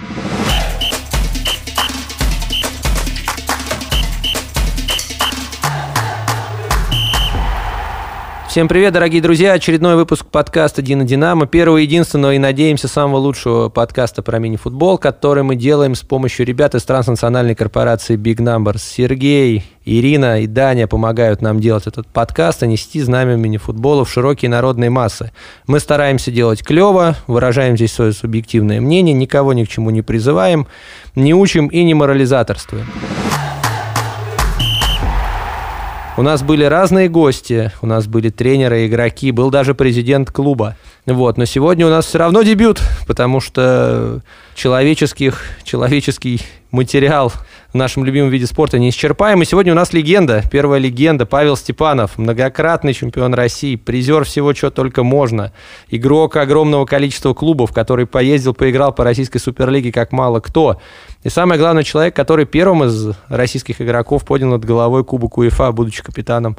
you Всем привет, дорогие друзья! Очередной выпуск подкаста «Дина Динамо». Первого, единственного и, надеемся, самого лучшего подкаста про мини-футбол, который мы делаем с помощью ребят из транснациональной корпорации Big Numbers. Сергей, Ирина и Даня помогают нам делать этот подкаст и нести знамя мини-футбола в широкие народные массы. Мы стараемся делать клево, выражаем здесь свое субъективное мнение, никого ни к чему не призываем, не учим и не морализаторствуем. У нас были разные гости, у нас были тренеры, игроки, был даже президент клуба. Вот, но сегодня у нас все равно дебют, потому что человеческих, человеческий материал в нашем любимом виде спорта неисчерпаем. И сегодня у нас легенда, первая легенда, Павел Степанов, многократный чемпион России, призер всего, чего только можно, игрок огромного количества клубов, который поездил, поиграл по российской суперлиге как мало кто. И самое главное, человек, который первым из российских игроков поднял над головой Кубок УЕФА, будучи капитаном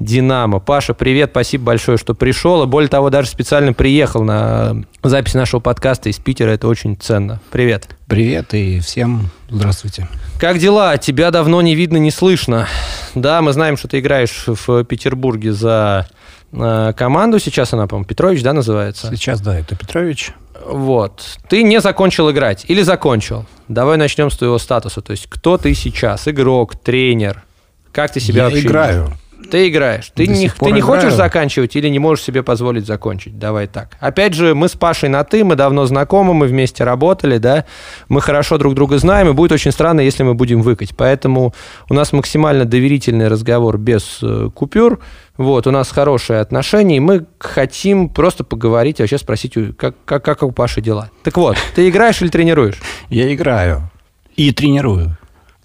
Динамо. Паша, привет, спасибо большое, что пришел. И более того, даже специально приехал на запись нашего подкаста из Питера. Это очень ценно. Привет. Привет и всем здравствуйте. Как дела? Тебя давно не видно, не слышно. Да, мы знаем, что ты играешь в Петербурге за команду. Сейчас она, по-моему, Петрович, да, называется? Сейчас, да, это Петрович. Вот. Ты не закончил играть или закончил? Давай начнем с твоего статуса. То есть, кто ты сейчас? Игрок, тренер? Как ты себя Я вообще... играю. Ты играешь. Ты До не, ты не играю. хочешь заканчивать или не можешь себе позволить закончить? Давай так. Опять же, мы с Пашей на «ты», мы давно знакомы, мы вместе работали, да, мы хорошо друг друга знаем, и будет очень странно, если мы будем выкать. Поэтому у нас максимально доверительный разговор без э, купюр, вот, у нас хорошие отношения, и мы хотим просто поговорить, а вообще спросить, как, как, как у Паши дела. Так вот, ты играешь или тренируешь? Я играю и тренирую.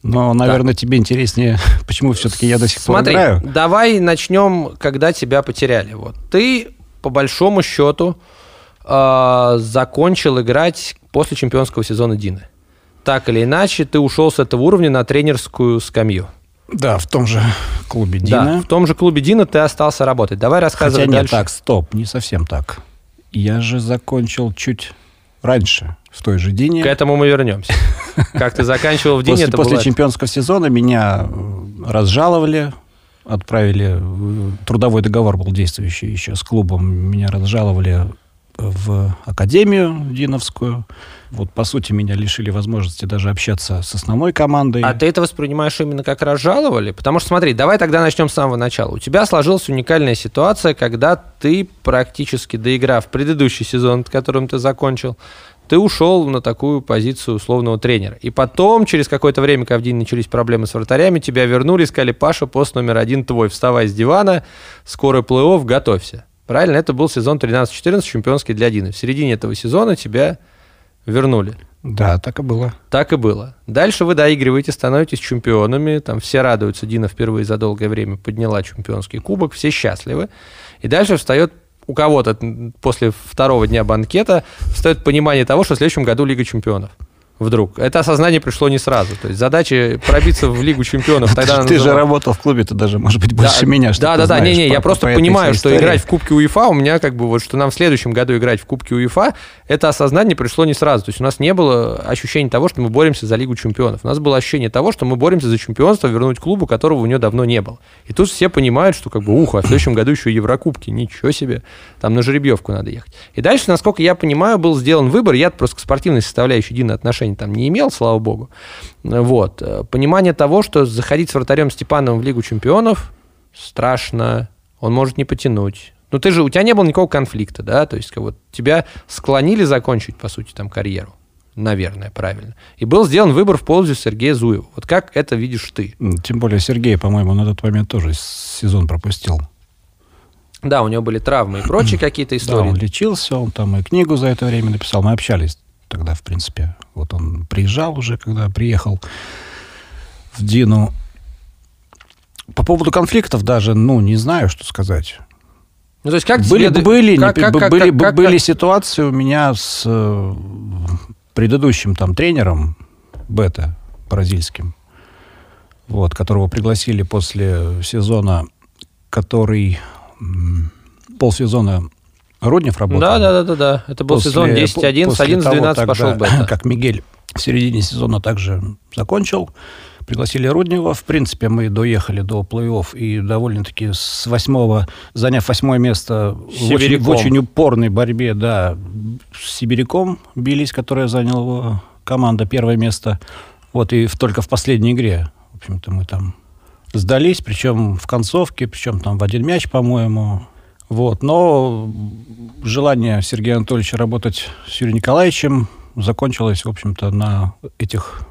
Но, наверное, тебе интереснее, почему все-таки я до сих пор Смотри, играю. давай начнем, когда тебя потеряли. Вот ты по большому счету э, закончил играть после чемпионского сезона Дины. Так или иначе, ты ушел с этого уровня на тренерскую скамью. Да, в том же клубе Да, Дина. в том же клубе Дина ты остался работать. Давай рассказывай Хотя нет, дальше. так, стоп, не совсем так. Я же закончил чуть раньше, в той же Дине. К этому мы вернемся. Как ты заканчивал в Дине, После, это после было- чемпионского сезона меня э, разжаловали, отправили, в- трудовой договор был действующий еще с клубом, меня разжаловали в академию Диновскую. Вот, по сути, меня лишили возможности даже общаться с основной командой. А ты это воспринимаешь именно как разжаловали? Потому что, смотри, давай тогда начнем с самого начала. У тебя сложилась уникальная ситуация, когда ты практически доиграв предыдущий сезон, которым ты закончил, ты ушел на такую позицию условного тренера. И потом, через какое-то время, когда в день начались проблемы с вратарями, тебя вернули, сказали, Паша, пост номер один твой, вставай с дивана, скоро плей-офф, готовься. Правильно? Это был сезон 13-14, чемпионский для Дины. В середине этого сезона тебя вернули. Да, так и было. Так и было. Дальше вы доигрываете, становитесь чемпионами. Там все радуются. Дина впервые за долгое время подняла чемпионский кубок. Все счастливы. И дальше встает у кого-то после второго дня банкета встает понимание того, что в следующем году Лига чемпионов. Вдруг. Это осознание пришло не сразу. То есть задача пробиться в Лигу чемпионов. Тогда ты же работал в клубе, ты даже, может быть, больше меня, да, да, да, не-не, по- я просто понимаю, что играть в Кубке УЕФА у меня как бы вот, что нам в следующем году играть в Кубке УЕФА, это осознание пришло не сразу. То есть у нас не было ощущения того, что мы боремся за Лигу чемпионов. У нас было ощущение того, что мы боремся за чемпионство, вернуть клубу, которого у него давно не было. И тут все понимают, что как бы, ух, а в следующем году еще Еврокубки, ничего себе, там на жеребьевку надо ехать. И дальше, насколько я понимаю, был сделан выбор, я просто к спортивной составляющей Дина отношений там не имел, слава богу. Вот. Понимание того, что заходить с вратарем Степановым в Лигу чемпионов страшно, он может не потянуть. Ну, ты же, у тебя не было никакого конфликта, да, то есть как вот тебя склонили закончить, по сути, там, карьеру, наверное, правильно. И был сделан выбор в пользу Сергея Зуева. Вот как это видишь ты? Тем более Сергей, по-моему, на тот момент тоже сезон пропустил. Да, у него были травмы и прочие какие-то Да, истории. он лечился, он там и книгу за это время написал. Мы общались тогда, в принципе. Вот он приезжал уже, когда приехал в Дину. По поводу конфликтов даже, ну, не знаю, что сказать. Ну, то есть как были, тебе- были, как- не- как- как- были, как- как- были ситуации у меня с э, предыдущим там тренером Бета бразильским, вот, которого пригласили после сезона, который полсезона Руднев работал. Да, да, да, да, да. Это был После- сезон 10-11, после 11-12 того, пошел бета. Как Мигель в середине сезона также закончил. Пригласили Руднева. В принципе, мы доехали до плей-офф и довольно-таки с восьмого, заняв восьмое место в очень, в очень упорной борьбе, да, с Сибиряком бились, которая заняла команда первое место. Вот, и только в последней игре, в общем-то, мы там сдались, причем в концовке, причем там в один мяч, по-моему. Вот, но желание Сергея Анатольевича работать с Юрием Николаевичем закончилось, в общем-то, на этих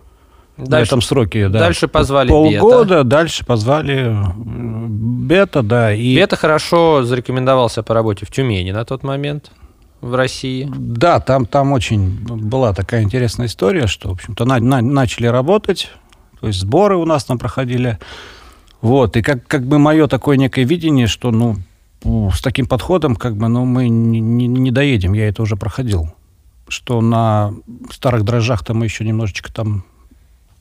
Дальше, на этом сроке, да. Дальше позвали Полгода, бета. дальше позвали Бета, да. И... Бета хорошо зарекомендовался по работе в Тюмени на тот момент в России. Да, там, там очень была такая интересная история, что, в общем-то, на, на, начали работать, то есть сборы у нас там проходили. Вот, и как, как бы мое такое некое видение, что, ну, с таким подходом, как бы, ну, мы не, не, не доедем, я это уже проходил. Что на старых дрожжах-то мы еще немножечко там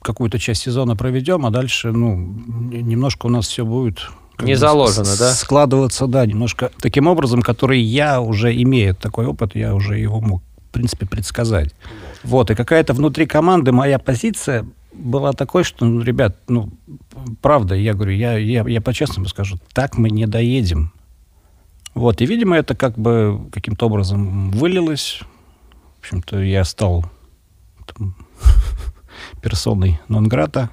какую-то часть сезона проведем, а дальше, ну, немножко у нас все будет не заложено, да? Складываться, да, немножко таким образом, который я уже имею такой опыт, я уже его мог, в принципе, предсказать. Вот, и какая-то внутри команды моя позиция была такой, что, ну, ребят, ну, правда, я говорю, я, я, я по-честному скажу, так мы не доедем. Вот, и, видимо, это как бы каким-то образом вылилось. В общем-то, я стал там, персоной Нонграта.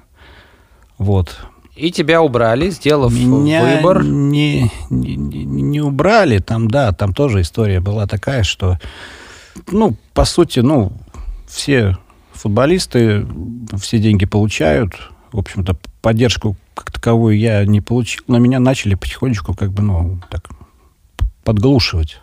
Вот. И тебя убрали, сделав Меня выбор. Не, не, не убрали, там, да, там тоже история была такая, что, ну, по сути, ну, все футболисты все деньги получают. В общем-то, поддержку как таковую я не получил, но меня начали потихонечку как бы, ну, так, подглушивать.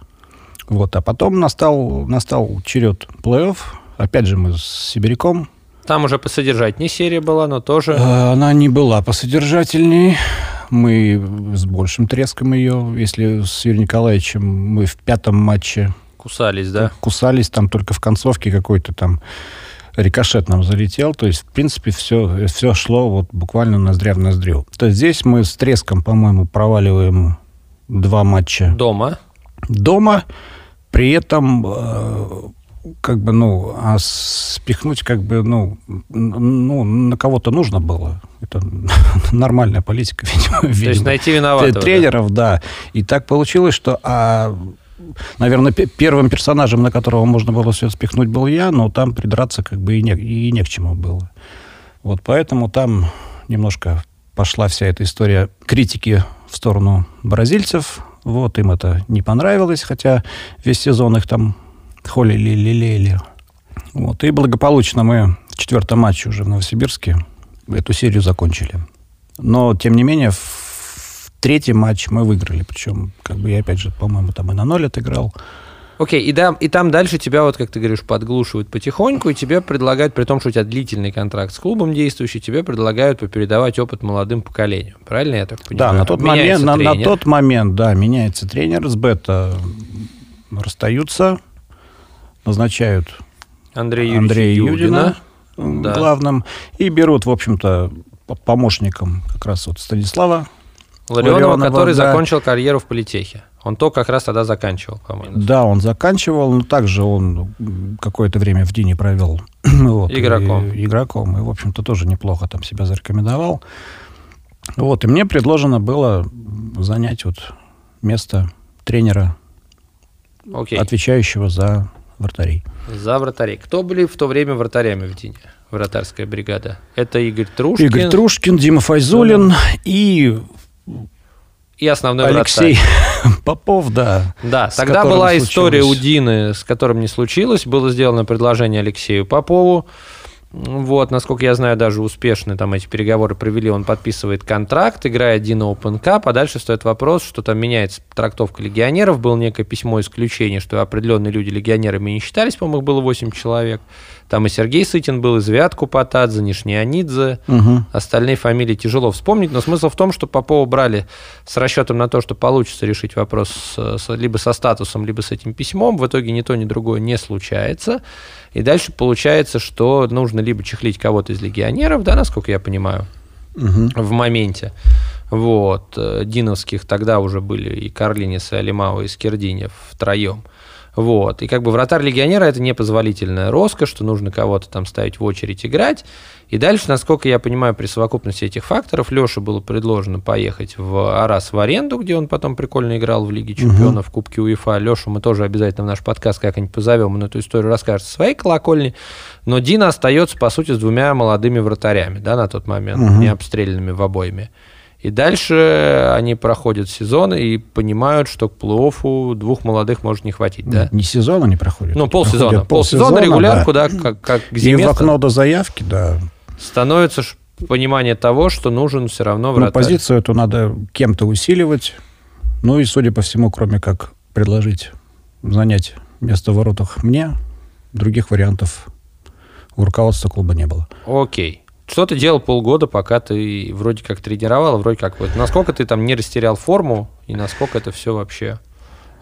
Вот, а потом настал, настал черед плей-офф. Опять же, мы с Сибиряком там уже посодержательнее серия была, но тоже... Э, она не была посодержательней. Мы с большим треском ее, если с Юрием Николаевичем мы в пятом матче... Кусались, да? Кусались, там только в концовке какой-то там рикошет нам залетел. То есть, в принципе, все, все шло вот буквально ноздря в ноздрю. То есть здесь мы с треском, по-моему, проваливаем два матча. Дома? Дома. При этом э, как бы, ну, а спихнуть, как бы, ну, ну на кого-то нужно было. Это нормальная политика, видимо. То видимо. есть найти виноватого. Тренеров, да. да. И так получилось, что, а, наверное, первым персонажем, на которого можно было все спихнуть, был я, но там придраться как бы и не, и не к чему было. Вот поэтому там немножко пошла вся эта история критики сторону бразильцев. Вот, им это не понравилось, хотя весь сезон их там холили, лелеяли. Вот. И благополучно мы в четвертом матче уже в Новосибирске эту серию закончили. Но, тем не менее, в третий матч мы выиграли. Причем, как бы я, опять же, по-моему, там и на ноль отыграл. Окей, и, да, и там дальше тебя, вот как ты говоришь, подглушивают потихоньку, и тебе предлагают, при том, что у тебя длительный контракт с клубом действующий, тебе предлагают передавать опыт молодым поколениям. Правильно я так понимаю? Да, на тот, момент, на, на тот момент, да, меняется тренер с бета, расстаются, назначают Андрея, Андрея Юдина, Юдина да. главным и берут, в общем-то, помощником как раз вот Станислава Ларионова, Ларионова который да. закончил карьеру в политехе. Он то как раз тогда заканчивал, по-моему. Да, он заканчивал, но также он какое-то время в Дине провел. вот, игроком. И, игроком. И, в общем-то, тоже неплохо там себя зарекомендовал. Вот, и мне предложено было занять вот место тренера, Окей. отвечающего за вратарей. За вратарей. Кто были в то время вратарями в Дине? Вратарская бригада. Это Игорь Трушкин. Игорь Трушкин, Дима Файзулин да. и и основной Алексей вратарь. Попов, да. Да, тогда была история у Дины, с которым не случилось. Было сделано предложение Алексею Попову. Вот, насколько я знаю, даже успешно там эти переговоры провели, он подписывает контракт, играет Дина Open Cup, а дальше стоит вопрос, что там меняется трактовка легионеров, было некое письмо исключения, что определенные люди легионерами не считались, по-моему, их было 8 человек. Там и Сергей Сытин был, и Звят Купатадзе, Нишнианидзе. Угу. Остальные фамилии тяжело вспомнить, но смысл в том, что Попова брали с расчетом на то, что получится решить вопрос либо со статусом, либо с этим письмом. В итоге ни то, ни другое не случается. И дальше получается, что нужно либо чехлить кого-то из легионеров, да, насколько я понимаю, угу. в моменте. Вот. Диновских тогда уже были и Карлинис, и Алимау, и Скирдинев втроем. Вот. И как бы вратарь легионера это непозволительная роскошь, что нужно кого-то там ставить в очередь играть. И дальше, насколько я понимаю, при совокупности этих факторов Леше было предложено поехать в Арас в аренду, где он потом прикольно играл в Лиге Чемпионов, в Кубке УЕФА. Лешу мы тоже обязательно в наш подкаст как-нибудь позовем, он эту историю расскажет своей колокольни. Но Дина остается, по сути, с двумя молодыми вратарями, да, на тот момент, угу. не обстрелянными в обоими. И дальше они проходят сезон и понимают, что к плей-оффу двух молодых может не хватить. Да? Не сезон они проходят. Ну, полсезона. Полсезона, регулярку, да, да как, как к зиме. И в окно до заявки, да. Становится понимание того, что нужен все равно вратарь. Ну, позицию эту надо кем-то усиливать. Ну и, судя по всему, кроме как предложить занять место в воротах мне, других вариантов у руководства клуба не было. Окей. Что ты делал полгода, пока ты вроде как тренировал, вроде как вот. Насколько ты там не растерял форму и насколько это все вообще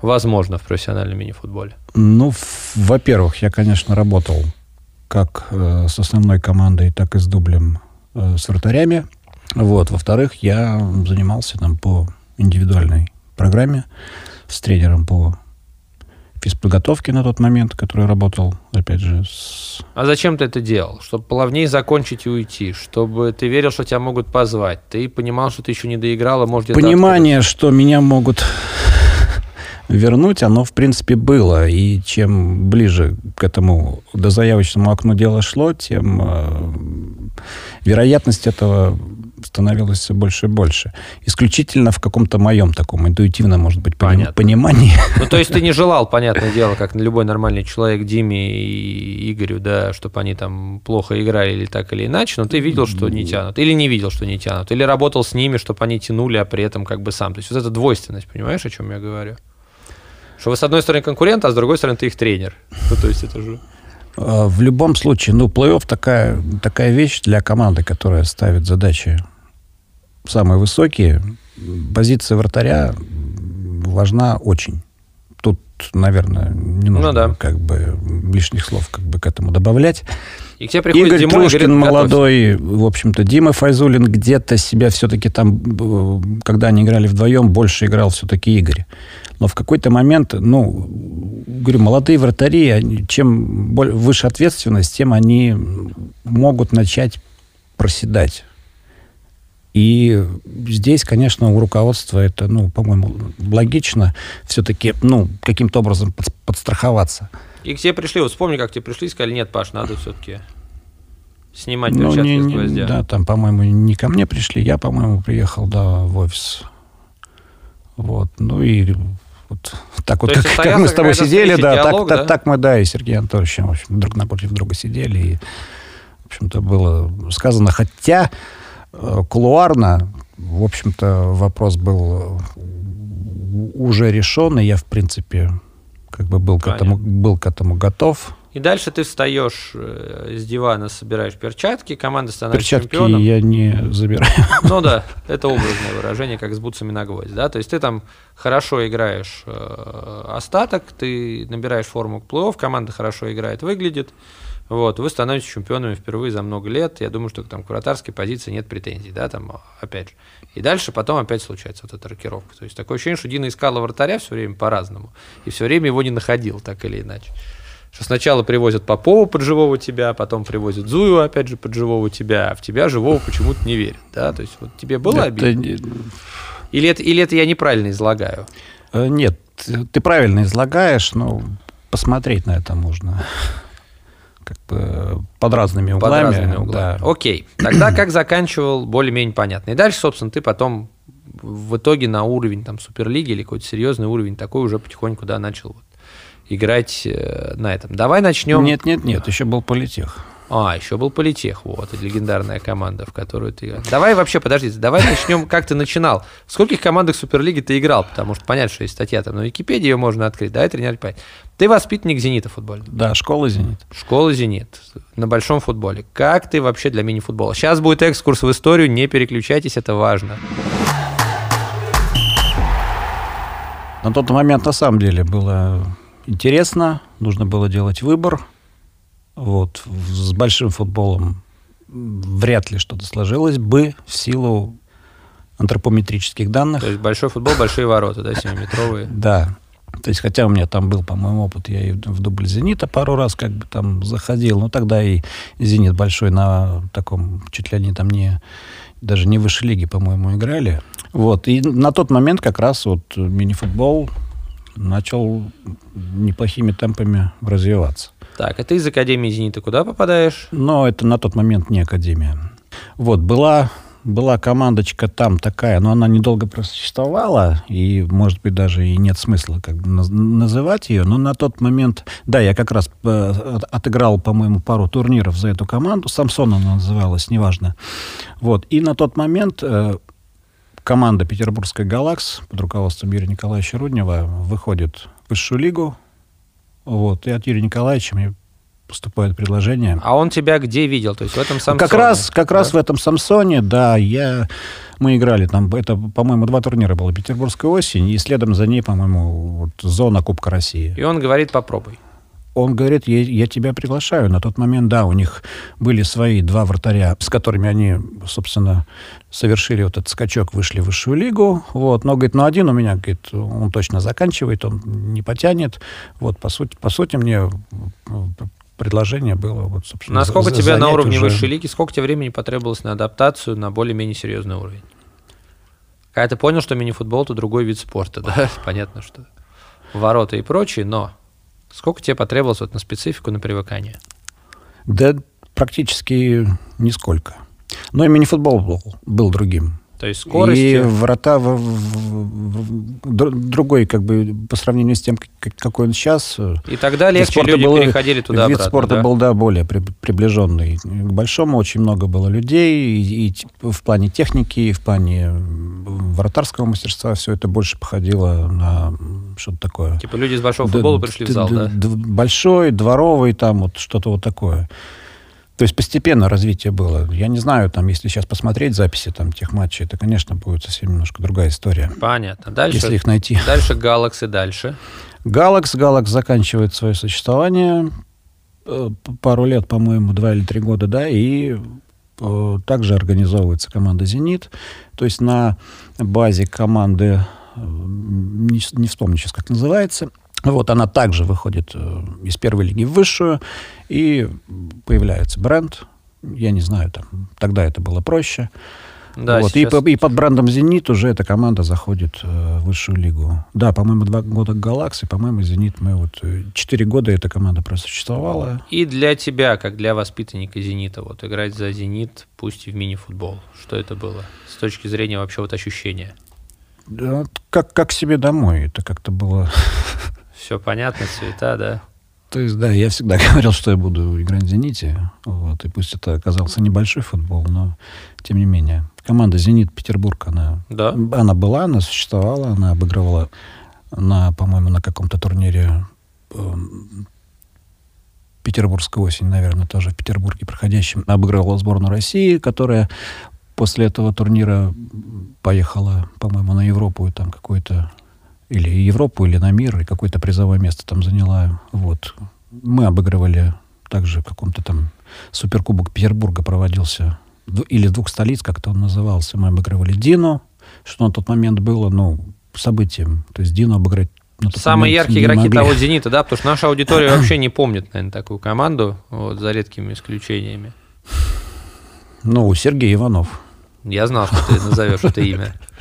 возможно в профессиональном мини-футболе? Ну, во-первых, я, конечно, работал как э, с основной командой, так и с дублем э, с вратарями. Вот. Во-вторых, я занимался там по индивидуальной программе с тренером по физподготовки на тот момент, который работал, опять же, с... А зачем ты это делал? Чтобы плавнее закончить и уйти? Чтобы ты верил, что тебя могут позвать? Ты понимал, что ты еще не доиграл, а может. Понимание, что меня могут вернуть, оно, в принципе, было. И чем ближе к этому дозаявочному окну дело шло, тем э, вероятность этого становилось все больше и больше. Исключительно в каком-то моем таком интуитивном, может быть, Понятно. понимании. Ну, то есть ты не желал, понятное дело, как любой нормальный человек Диме и Игорю, да, чтобы они там плохо играли или так или иначе, но ты видел, что не тянут. Или не видел, что не тянут. Или работал с ними, чтобы они тянули, а при этом как бы сам. То есть вот эта двойственность, понимаешь, о чем я говорю? Что вы с одной стороны конкурент, а с другой стороны ты их тренер. Ну, то есть это же... А, в любом случае, ну, плей-офф такая, такая вещь для команды, которая ставит задачи самые высокие, позиция вратаря важна очень. Тут, наверное, не нужно ну, да. как бы лишних слов как бы к этому добавлять. И к тебе Игорь зимой, Трушкин говорит, молодой, в общем-то, Дима Файзулин где-то себя все-таки там, э, когда они играли вдвоем, больше играл все-таки Игорь. Но в какой-то момент, ну, говорю, молодые вратари, чем выше ответственность, тем они могут начать проседать. И здесь, конечно, у руководства это, ну, по-моему, логично все-таки, ну, каким-то образом подстраховаться. И к тебе пришли, вот вспомни, как тебе пришли сказали, нет, Паш, надо все-таки снимать ну, перчатки не, с гвоздя. Да, там, по-моему, не ко мне пришли, я, по-моему, приехал, да, в офис. Вот, ну и вот так вот, как, как мы с тобой сидели, да, диалог, так, да? Так, так мы, да, и Сергей Анатольевичем, в общем, друг напротив друга сидели, и, в общем-то, было сказано, хотя Э, кулуарно, в общем-то, вопрос был э, уже решен, и я, в принципе, как бы был, к этому, был к этому готов. И дальше ты встаешь э, с дивана, собираешь перчатки, команда становится перчатки чемпионом. я не забираю. Ну да, это образное выражение, как с бутсами на гвоздь. Да? То есть ты там хорошо играешь э, остаток, ты набираешь форму к плей-офф, команда хорошо играет, выглядит. Вот, вы становитесь чемпионами впервые за много лет. Я думаю, что там к вратарской позиции нет претензий, да, там, опять же. И дальше потом опять случается вот эта рокировка. То есть такое ощущение, что Дина искала вратаря все время по-разному. И все время его не находил, так или иначе. Что сначала привозят Попова под живого тебя, потом привозят Зую, опять же, под живого тебя, а в тебя живого почему-то не верят, да? То есть вот тебе было это обидно? Или, это, или это я неправильно излагаю? Э, нет, ты правильно излагаешь, но посмотреть на это можно как бы под разными углами. Под разными углами. Да. Окей. Тогда как заканчивал, более-менее понятно. И дальше, собственно, ты потом в итоге на уровень там Суперлиги или какой-то серьезный уровень такой уже потихоньку, да, начал вот, играть э, на этом. Давай начнем. Нет, нет, нет, еще был политех. А, еще был политех, вот, легендарная команда, в которую ты... Давай вообще, подождите, давай начнем, как ты начинал. В скольких командах Суперлиги ты играл? Потому что понятно, что есть статья там на Википедии, ее можно открыть. Давай тренировать понять. Ты воспитанник «Зенита» футбольного. Да, школа «Зенит». Школа «Зенит» на большом футболе. Как ты вообще для мини-футбола? Сейчас будет экскурс в историю, не переключайтесь, это важно. На тот момент на самом деле было интересно, нужно было делать выбор – вот, с большим футболом вряд ли что-то сложилось бы в силу антропометрических данных. То есть большой футбол, большие ворота, да, 7-метровые? Да. То есть, хотя у меня там был, по-моему, опыт, я и в дубль «Зенита» пару раз как бы там заходил, но тогда и «Зенит» большой на таком, чуть ли они там не, даже не выше лиги, по-моему, играли. Вот, и на тот момент как раз вот мини-футбол начал неплохими темпами развиваться. Так, а ты из Академии «Зенита» куда попадаешь? Но это на тот момент не Академия. Вот, была была командочка там такая, но она недолго просуществовала, и, может быть, даже и нет смысла как бы называть ее, но на тот момент, да, я как раз э, отыграл, по-моему, пару турниров за эту команду, Самсон она называлась, неважно. Вот, и на тот момент э, команда Петербургская «Галакс» под руководством Юрия Николаевича Руднева выходит в высшую лигу, вот, и от Юрия Николаевича мне поступает предложение. А он тебя где видел? То есть в этом Самсоне? Как раз, как да? раз в этом Самсоне, да, я... Мы играли там, это, по-моему, два турнира было. Петербургская осень, и следом за ней, по-моему, вот, зона Кубка России. И он говорит, попробуй. Он говорит, я, я тебя приглашаю. На тот момент, да, у них были свои два вратаря, с которыми они, собственно, совершили вот этот скачок, вышли в высшую лигу. Вот. Но, говорит, ну один у меня, говорит, он точно заканчивает, он не потянет. Вот, по сути, по сути мне предложение было. Вот, собственно, Насколько за, тебе на уровне уже... высшей лиги, сколько тебе времени потребовалось на адаптацию на более-менее серьезный уровень? Когда ты понял, что мини-футбол – это другой вид спорта, да? Понятно, что ворота и прочее, но сколько тебе потребовалось вот на специфику, на привыкание? Да практически нисколько. Но и мини-футбол был, был другим. То есть скоростью... И врата в, в, в, другой, как бы, по сравнению с тем, какой он сейчас. И тогда легче люди было, переходили туда Вид обратно, спорта да? был, да, более при, приближенный. К большому очень много было людей, и, и в плане техники, и в плане вратарского мастерства все это больше походило на что-то такое. Типа люди из большого футбола д- пришли д- в зал, д- да? Большой, дворовый, там вот что-то вот такое. То есть постепенно развитие было. Я не знаю, там, если сейчас посмотреть записи там, тех матчей, это, конечно, будет совсем немножко другая история. Понятно. Дальше, если их найти. Дальше Galaxy дальше. Галакс, Галакс заканчивает свое существование э, пару лет, по-моему, два или три года, да, и э, также организовывается команда «Зенит». То есть на базе команды, э, не, не вспомню сейчас, как называется, вот она также выходит э, из первой лиги в высшую, и появляется бренд. Я не знаю, там, тогда это было проще. Да, вот. сейчас... и, и под брендом «Зенит» уже эта команда заходит э, в высшую лигу. Да, по-моему, два года «Галакс», и, по-моему, «Зенит» мы вот... Э, четыре года эта команда просуществовала. И для тебя, как для воспитанника «Зенита», вот играть за «Зенит», пусть и в мини-футбол, что это было с точки зрения вообще вот ощущения? Да, как, как себе домой. Это как-то было все понятно, цвета, да? То есть, да, я всегда говорил, что я буду играть в «Зените». Вот, и пусть это оказался небольшой футбол, но тем не менее. Команда «Зенит» Петербург, она, да. она была, она существовала, она обыгрывала на, по-моему, на каком-то турнире э, Петербургская осень, наверное, тоже в Петербурге проходящем, обыгрывала сборную России, которая после этого турнира поехала, по-моему, на Европу, и там какой-то или Европу, или на мир, и какое-то призовое место там заняла. Вот. Мы обыгрывали также в каком-то там суперкубок Петербурга проводился, или двух столиц, как-то он назывался. Мы обыгрывали Дину, что на тот момент было, ну, событием. То есть Дину обыграть Самые яркие игроки могли. того «Зенита», да, потому что наша аудитория вообще не помнит, наверное, такую команду, вот, за редкими исключениями. Ну, Сергей Иванов. Я знал, что ты назовешь это имя.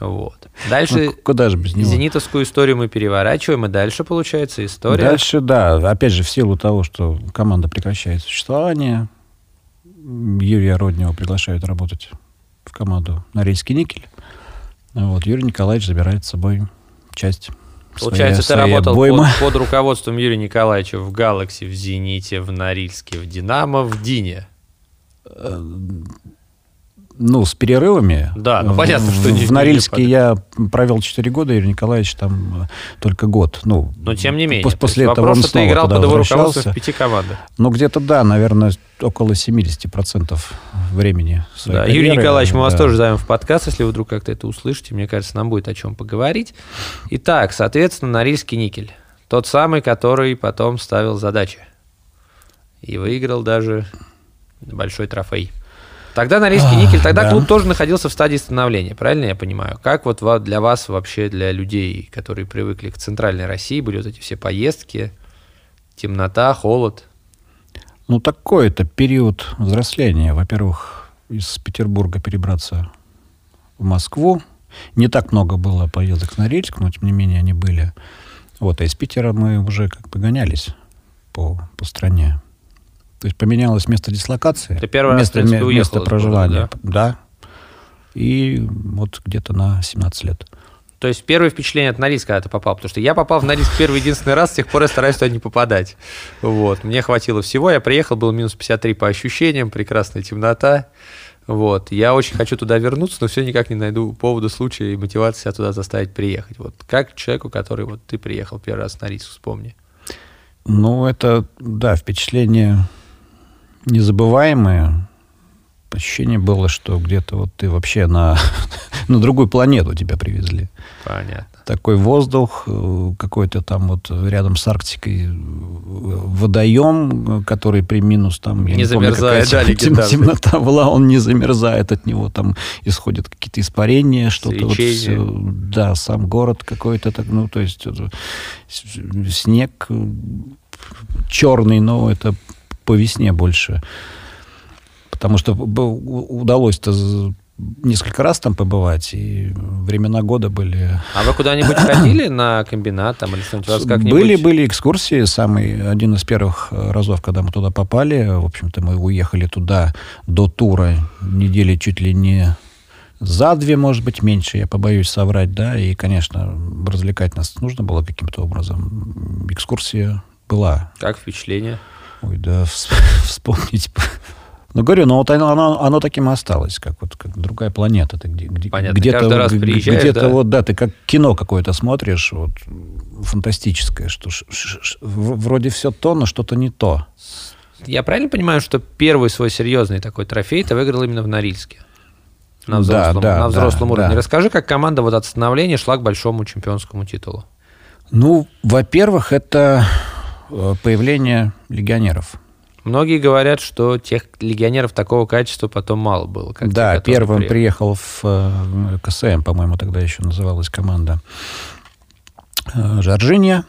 Вот. Дальше ну, куда же без него? зенитовскую историю мы переворачиваем, и дальше получается история. Дальше, да. Опять же, в силу того, что команда прекращает существование, Юрия Роднева приглашают работать в команду Норильский никель. Вот, Юрий Николаевич забирает с собой часть Получается, своя, ты работал под, под руководством Юрия Николаевича в «Галакси», в «Зените», в «Норильске», в «Динамо», в «Дине». Ну, с перерывами. Да, ну понятно, что не В Норильске не я провел 4 года, Юрий Николаевич там э, только год. Ну, Но тем не менее. После, после этого вопрос, он снова ты играл под его руководством в пяти командах. Ну, где-то, да, наверное, около 70% времени Да, карьеры. Юрий Николаевич, мы да. вас тоже зовем в подкаст, если вы вдруг как-то это услышите. Мне кажется, нам будет о чем поговорить. Итак, соответственно, Норильский никель. Тот самый, который потом ставил задачи. И выиграл даже большой трофей. Тогда Норильский никель, тогда да. клуб тоже находился в стадии становления, правильно я понимаю? Как вот для вас вообще, для людей, которые привыкли к центральной России, были вот эти все поездки, темнота, холод? Ну, такой это период взросления. Во-первых, из Петербурга перебраться в Москву. Не так много было поездок в Норильск, но, тем не менее, они были. Вот, а из Питера мы уже как бы гонялись по, по стране. То есть поменялось место дислокации. Первый раз, место, в принципе, место из города, проживания. да? И вот где-то на 17 лет. То есть первое впечатление от Норильска, когда ты попал, потому что я попал в Норильск первый единственный раз, с тех пор я стараюсь туда не попадать. Вот, мне хватило всего, я приехал, был минус 53 по ощущениям, прекрасная темнота. Вот, я очень хочу туда вернуться, но все никак не найду повода, случая и мотивации себя туда заставить приехать. Вот, как человеку, который вот ты приехал первый раз в Норильск, вспомни. Ну, это, да, впечатление незабываемое. Ощущение было, что где-то вот ты вообще на, на другую планету тебя привезли. Понятно. Такой воздух, э, какой-то там вот рядом с Арктикой э, водоем, э, который при минус там... я Не помню, замерзает, какая да, тем- темнота была, он не замерзает, от него там исходят какие-то испарения, что-то вот всё. да, сам город какой-то, так, ну, то есть с- снег черный, но это по весне больше. Потому что удалось-то несколько раз там побывать, и времена года были... А вы куда-нибудь ходили на комбинат там или что-нибудь? Вас как-нибудь- Были, были экскурсии. Самый один из первых э, разов, когда мы туда попали, в общем-то, мы уехали туда до тура недели чуть ли не за две, может быть, меньше, я побоюсь соврать, да, и, конечно, развлекать нас нужно было каким-то образом. Экскурсия была. Как впечатление? Ой, да, вс- вспомнить. Ну, говорю, но вот оно, оно, оно таким и осталось, как вот как другая планета. Ты где, где, Понятно, где-то, каждый раз приезжаешь, где-то да? вот, да, ты как кино какое-то смотришь, вот, фантастическое, что ш- ш- ш- вроде все то, но что-то не то. Я правильно понимаю, что первый свой серьезный такой трофей ты выиграл именно в Норильске? На Да, взрослом, да, на взрослом да, уровне. да. Расскажи, как команда вот от становления шла к большому чемпионскому титулу. Ну, во-первых, это появление легионеров. Многие говорят, что тех легионеров такого качества потом мало было. Как те, да, которые первым приехал в э, КСМ, по-моему, тогда еще называлась команда э, Жоржинья.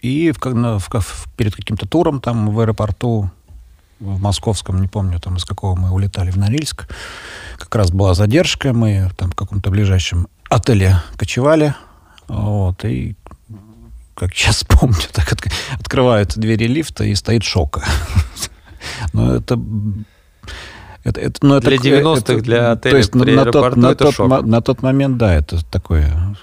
И в, в в- перед каким-то туром там в аэропорту в московском, не помню, там из какого мы улетали в Норильск, как раз была задержка, мы там в каком-то ближайшем отеле кочевали, вот, и как сейчас помню, так от- открываются двери лифта и стоит шока. Но это это, это, ну, это, Для 90-х, это- для отеля то есть при на, тот, на, это тот, шок. на тот момент, да, это такое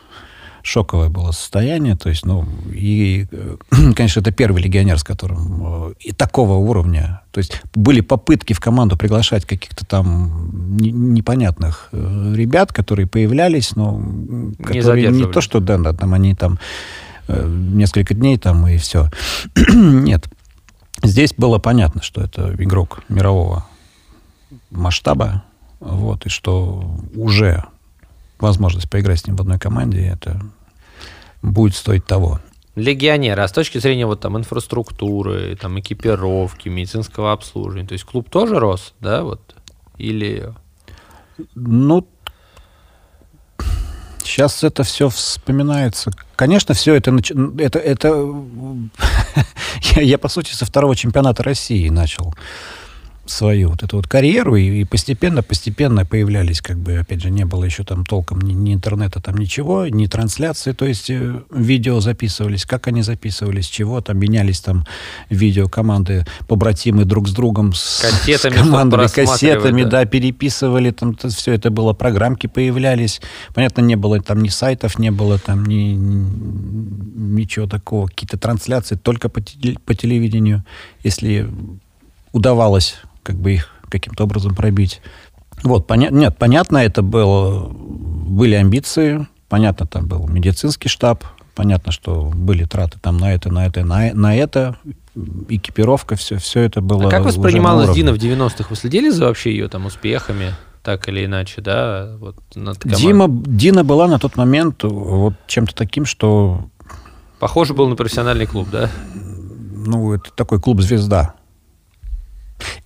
шоковое было состояние. То есть, ну, и, э, конечно, это первый легионер, с которым э, и такого уровня. То есть были попытки в команду приглашать каких-то там не- непонятных э, ребят, которые появлялись, но м, которые не, задерживали. то, что да, да, там они там несколько дней там и все. Нет. Здесь было понятно, что это игрок мирового масштаба, вот, и что уже возможность поиграть с ним в одной команде, это будет стоить того. Легионеры, а с точки зрения вот там инфраструктуры, там экипировки, медицинского обслуживания, то есть клуб тоже рос, да, вот? Или Ну, сейчас это все вспоминается. Конечно, все это... нач- это, это я, я, по сути, со второго чемпионата России начал свою вот эту вот карьеру, и, и постепенно, постепенно появлялись, как бы, опять же, не было еще там толком ни, ни интернета, там ничего, ни трансляции, то есть э, видео записывались, как они записывались, чего, там менялись там видео команды, побратимы друг с другом, с, Кассетами, с командами, кассетами, да. да, переписывали, там все это было, программки появлялись, понятно, не было там ни сайтов, не было там ни, ни- ничего такого, какие-то трансляции только по, по телевидению, если удавалось как бы их каким-то образом пробить. Вот, поня- нет, понятно, это было, были амбиции, понятно, там был медицинский штаб, понятно, что были траты там на это, на это, на, на это, экипировка, все, все это было а как воспринималась. Дина в 90-х? Вы следили за вообще ее там успехами, так или иначе, да? Вот, над? Дима, Дина была на тот момент вот чем-то таким, что Похоже был на профессиональный клуб, да? ну, это такой клуб «Звезда».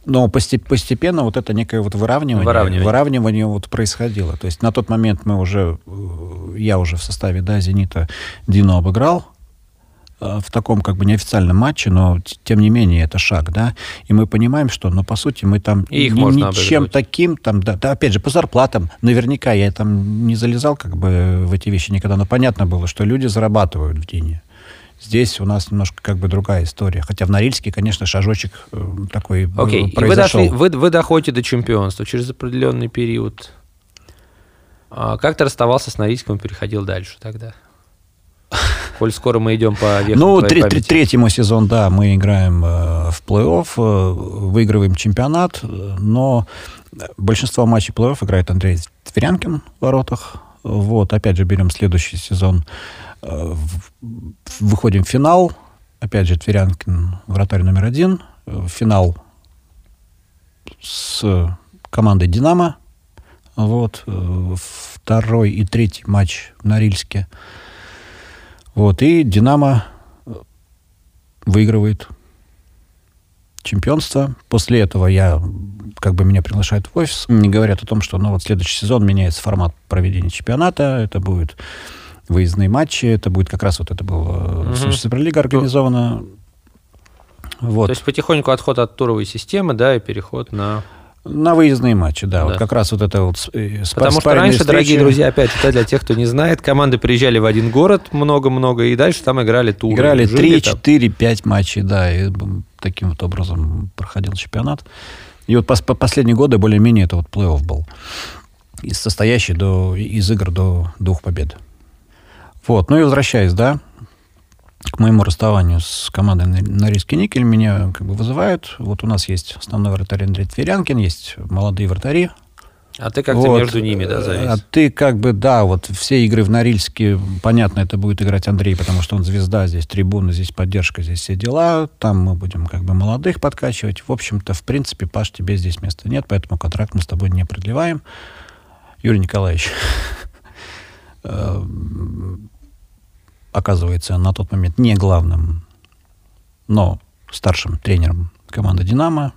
Но постепенно вот это некое вот выравнивание, выравнивание. выравнивание вот происходило. То есть на тот момент мы уже, э, я уже в составе да, «Зенита» Дино обыграл, э, в таком как бы неофициальном матче, но тем не менее это шаг, да, и мы понимаем, что, ну, по сути, мы там и их ни, можно ничем таким, там, да, да, опять же, по зарплатам, наверняка я там не залезал как бы в эти вещи никогда, но понятно было, что люди зарабатывают в Дине. Здесь у нас немножко как бы другая история. Хотя в Норильске, конечно, шажочек э, такой Окей, okay. произошел. И вы, вы, вы доходите до чемпионства через определенный период. А как ты расставался с Норильском и переходил дальше тогда? Коль скоро мы идем по Ну, треть, третий мой сезон, да, мы играем э, в плей-офф, э, выигрываем чемпионат, но большинство матчей плей-офф играет Андрей Тверянкин в воротах. Вот, опять же, берем следующий сезон выходим в финал. Опять же, Тверянкин, вратарь номер один. Финал с командой «Динамо». Вот. Второй и третий матч в Норильске. Вот. И «Динамо» выигрывает чемпионство. После этого я, как бы меня приглашают в офис, мне говорят о том, что ну, вот следующий сезон меняется формат проведения чемпионата. Это будет выездные матчи. Это будет как раз вот это было угу. Суперлига организована. Вот. То есть потихоньку отход от туровой системы, да, и переход на... На выездные матчи, да. да. Вот как раз вот это вот э, Потому что раньше, встречи... дорогие друзья, опять это для тех, кто не знает, команды приезжали в один город много-много, и дальше там играли туры. Играли 3, 4, 5 матчей, да, и таким вот образом проходил чемпионат. И вот по последние годы более-менее это вот плей-офф был, состоящий до, из игр до двух побед. Вот, ну и возвращаясь, да, к моему расставанию с командой Норильский никель, меня как бы вызывают. Вот у нас есть основной вратарь Андрей Тверянкин, есть молодые вратари. А ты как-то вот. между ними, да, завис? А ты как бы, да, вот все игры в Норильске, понятно, это будет играть Андрей, потому что он звезда, здесь трибуна, здесь поддержка, здесь все дела. Там мы будем как бы молодых подкачивать. В общем-то, в принципе, Паш, тебе здесь места нет, поэтому контракт мы с тобой не продлеваем. Юрий Николаевич, э, оказывается на тот момент не главным, но старшим тренером команды «Динамо».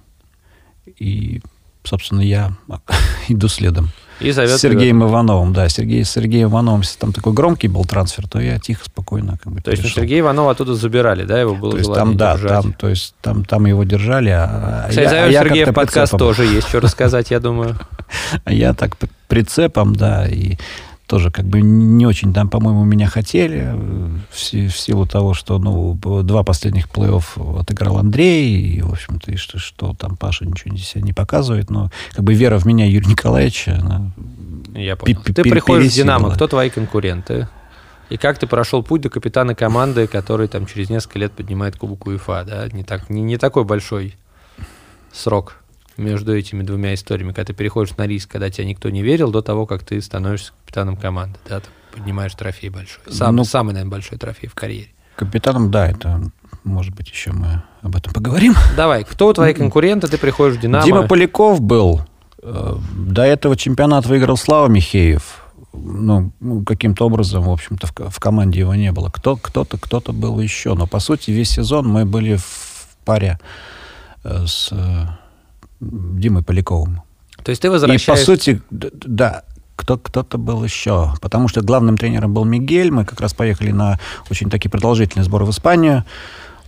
И, собственно, я иду следом. И зовет с Сергеем тебя. Ивановым, да. Сергей, с Сергеем Ивановым, если там такой громкий был трансфер, то я тихо, спокойно как бы То есть Сергея Иванова оттуда забирали, да, его было то есть там, да, там, то есть там, там его держали. А Кстати, я, а я Сергея в подкаст прицепом. тоже есть что рассказать, я думаю. А я так прицепом, да, и тоже как бы не очень там, по-моему, меня хотели в, в силу того, что ну, два последних плей-офф отыграл Андрей, и, в общем-то, и что, что там Паша ничего себя не показывает, но как бы вера в меня Юрия Николаевича, она Я понял. Ты приходишь в «Динамо», кто твои конкуренты? И как ты прошел путь до капитана команды, который там через несколько лет поднимает Кубок УЕФА, да? Не, так, не, не такой большой срок между этими двумя историями, когда ты переходишь на риск, когда тебя никто не верил, до того, как ты становишься капитаном команды, да, ты поднимаешь трофей большой. Сам, ну, самый, наверное, большой трофей в карьере. Капитаном, да, это, может быть, еще мы об этом поговорим. Давай, кто твои конкуренты, ты приходишь в «Динамо»? Дима Поляков был. Э, до этого чемпионат выиграл Слава Михеев. Ну, ну, каким-то образом, в общем-то, в, в команде его не было. Кто, кто-то, кто-то был еще. Но, по сути, весь сезон мы были в паре э, с э, Димой Поляковым. То есть ты возвращаешься... И, по сути, да, кто, кто-то был еще. Потому что главным тренером был Мигель. Мы как раз поехали на очень такие продолжительные сборы в Испанию.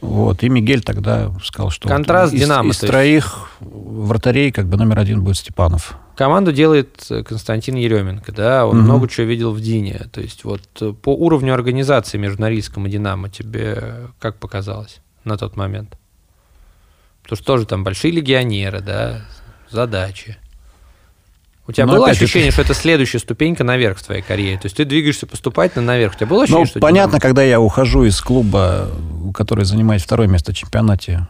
Вот, и Мигель тогда сказал, что Контраст вот, Динамо, из, из троих вратарей как бы номер один будет Степанов. Команду делает Константин Еременко, да, он угу. много чего видел в Дине. То есть вот по уровню организации между Норильском и Динамо тебе как показалось на тот момент? Потому что тоже там большие легионеры, да, задачи. У тебя Но было ощущение, что это следующая ступенька наверх в твоей карьере? То есть ты двигаешься поступательно наверх. У тебя было ощущение, ну, что... понятно, когда я ухожу из клуба, который занимает второе место в чемпионате,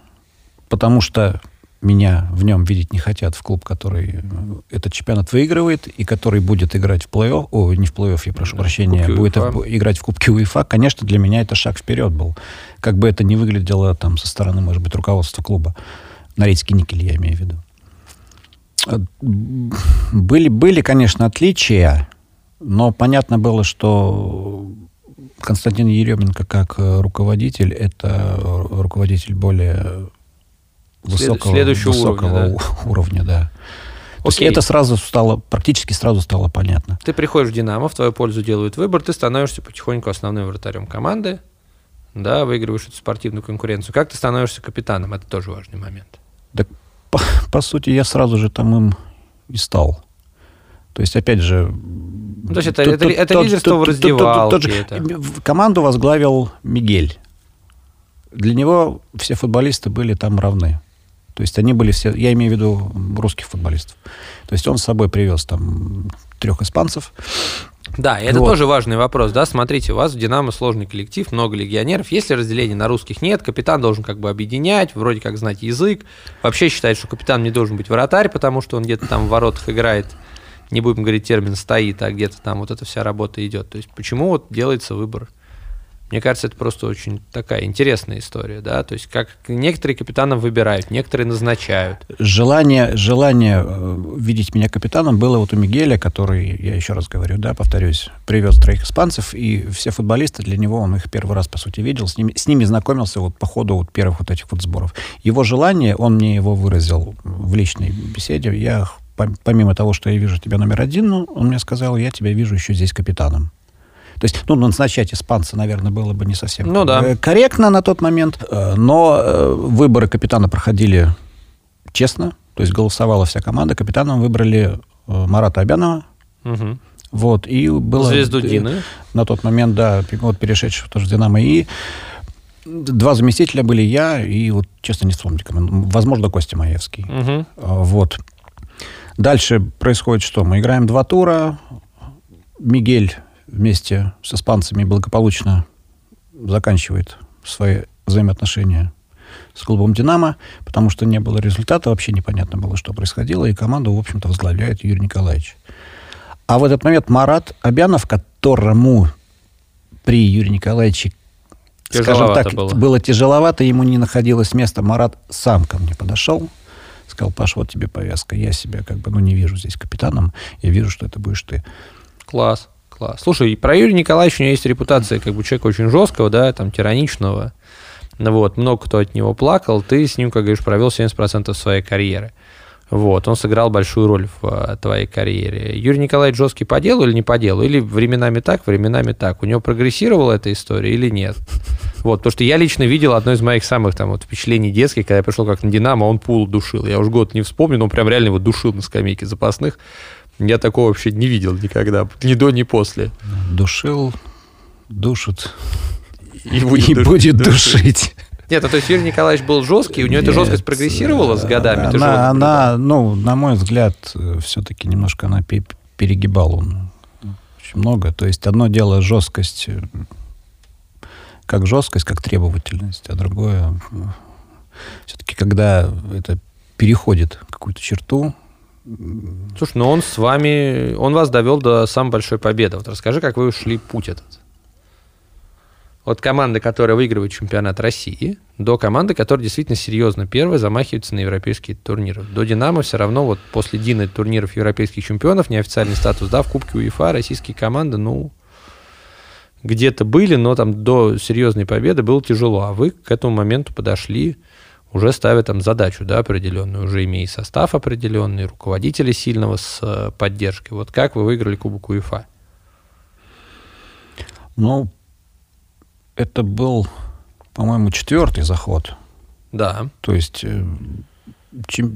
потому что меня в нем видеть не хотят в клуб, который этот чемпионат выигрывает и который будет играть в плей-офф, о, не в плей-офф, я прошу да, прощения, будет УЕФА. играть в Кубке УЕФА, конечно, для меня это шаг вперед был. Как бы это ни выглядело там со стороны, может быть, руководства клуба. Норильский никель, я имею в виду. Были, были, конечно, отличия, но понятно было, что Константин Еременко как руководитель, это руководитель более высокого, следующего высокого уровня, у- уровня, да. То есть это сразу стало, практически сразу стало понятно. Ты приходишь в «Динамо», в твою пользу делают выбор, ты становишься потихоньку основным вратарем команды, да, выигрываешь эту спортивную конкуренцию. Как ты становишься капитаном? Это тоже важный момент. По, по сути, я сразу же там им и стал. То есть, опять же... Ну, то есть это- это ли- это лидерство в раздевалке, это- в- Команду возглавил Мигель. Для него все футболисты были там равны. То есть они были все, я имею в виду русских футболистов. То есть он с собой привез там трех испанцев. Да, и это Вот. тоже важный вопрос, да, смотрите, у вас в «Динамо» сложный коллектив, много легионеров, если разделения на русских нет, капитан должен как бы объединять, вроде как знать язык, вообще считает, что капитан не должен быть вратарь, потому что он где-то там в воротах играет, не будем говорить термин «стоит», а где-то там вот эта вся работа идет, то есть почему вот делается выбор? Мне кажется, это просто очень такая интересная история, да, то есть как некоторые капитанов выбирают, некоторые назначают. Желание, желание э, видеть меня капитаном было вот у Мигеля, который, я еще раз говорю, да, повторюсь, привез троих испанцев, и все футболисты для него, он их первый раз, по сути, видел, с ними, с ними знакомился вот по ходу вот первых вот этих вот сборов. Его желание, он мне его выразил в личной беседе. Я, пом- помимо того, что я вижу тебя номер один, ну, он мне сказал, я тебя вижу еще здесь капитаном. То есть, ну, назначать испанца, наверное, было бы не совсем Ну да. э, корректно на тот момент, э, но э, выборы капитана проходили честно, то есть голосовала вся команда. Капитаном выбрали Марата Абянова. Мгм. Вот, и было... Звезду Дины. На тот момент, да, вот перешедшего тоже «Динамо». И два заместителя были я и, вот, честно, не вспомню, возможно, Костя Маевский. А, Вот. Дальше происходит что? Мы играем два тура. Мигель вместе с испанцами благополучно заканчивает свои взаимоотношения с клубом «Динамо», потому что не было результата, вообще непонятно было, что происходило, и команду, в общем-то, возглавляет Юрий Николаевич. А в этот момент Марат Абянов, которому при Юрии Николаевиче, скажем так, было. было тяжеловато, ему не находилось места, Марат сам ко мне подошел, сказал, Паш, вот тебе повязка, я себя как бы, ну, не вижу здесь капитаном, я вижу, что это будешь ты. Класс, класс. Слушай, про Юрия Николаевича у него есть репутация как бы человека очень жесткого, да, там, тираничного. Ну Вот, много кто от него плакал. Ты с ним, как говоришь, провел 70% своей карьеры. Вот, он сыграл большую роль в а, твоей карьере. Юрий Николаевич жесткий по делу или не по делу? Или временами так, временами так? У него прогрессировала эта история или нет? Вот, потому что я лично видел одно из моих самых там вот впечатлений детских, когда я пришел как на Динамо, он пул душил. Я уже год не вспомню, но он прям реально его душил на скамейке запасных. Я такого вообще не видел никогда, ни до, ни после. Душил, душит И и душ- будет душить. Нет, ну, то есть Юрий Николаевич был жесткий, у него эта Нет, жесткость прогрессировала с годами? Же вот Она, она, ну, на мой взгляд, все-таки немножко она пе- перегибала он очень много. То есть одно дело жесткость, э, как жесткость, как требовательность, а другое все-таки, когда это переходит какую-то черту, Слушай, ну он с вами, он вас довел до самой большой победы. Вот расскажи, как вы ушли путь этот. От команды, которая выигрывает чемпионат России, до команды, которая действительно серьезно первая замахивается на европейские турниры. До «Динамо» все равно вот после Дины турниров европейских чемпионов, неофициальный статус, да, в Кубке УЕФА российские команды, ну, где-то были, но там до серьезной победы было тяжело. А вы к этому моменту подошли, уже ставя там задачу, да, определенную, уже имея состав определенный, руководителя сильного с э, поддержкой. Вот как вы выиграли Кубок УЕФА? ну, это был, по-моему, четвертый заход. Да. То есть э,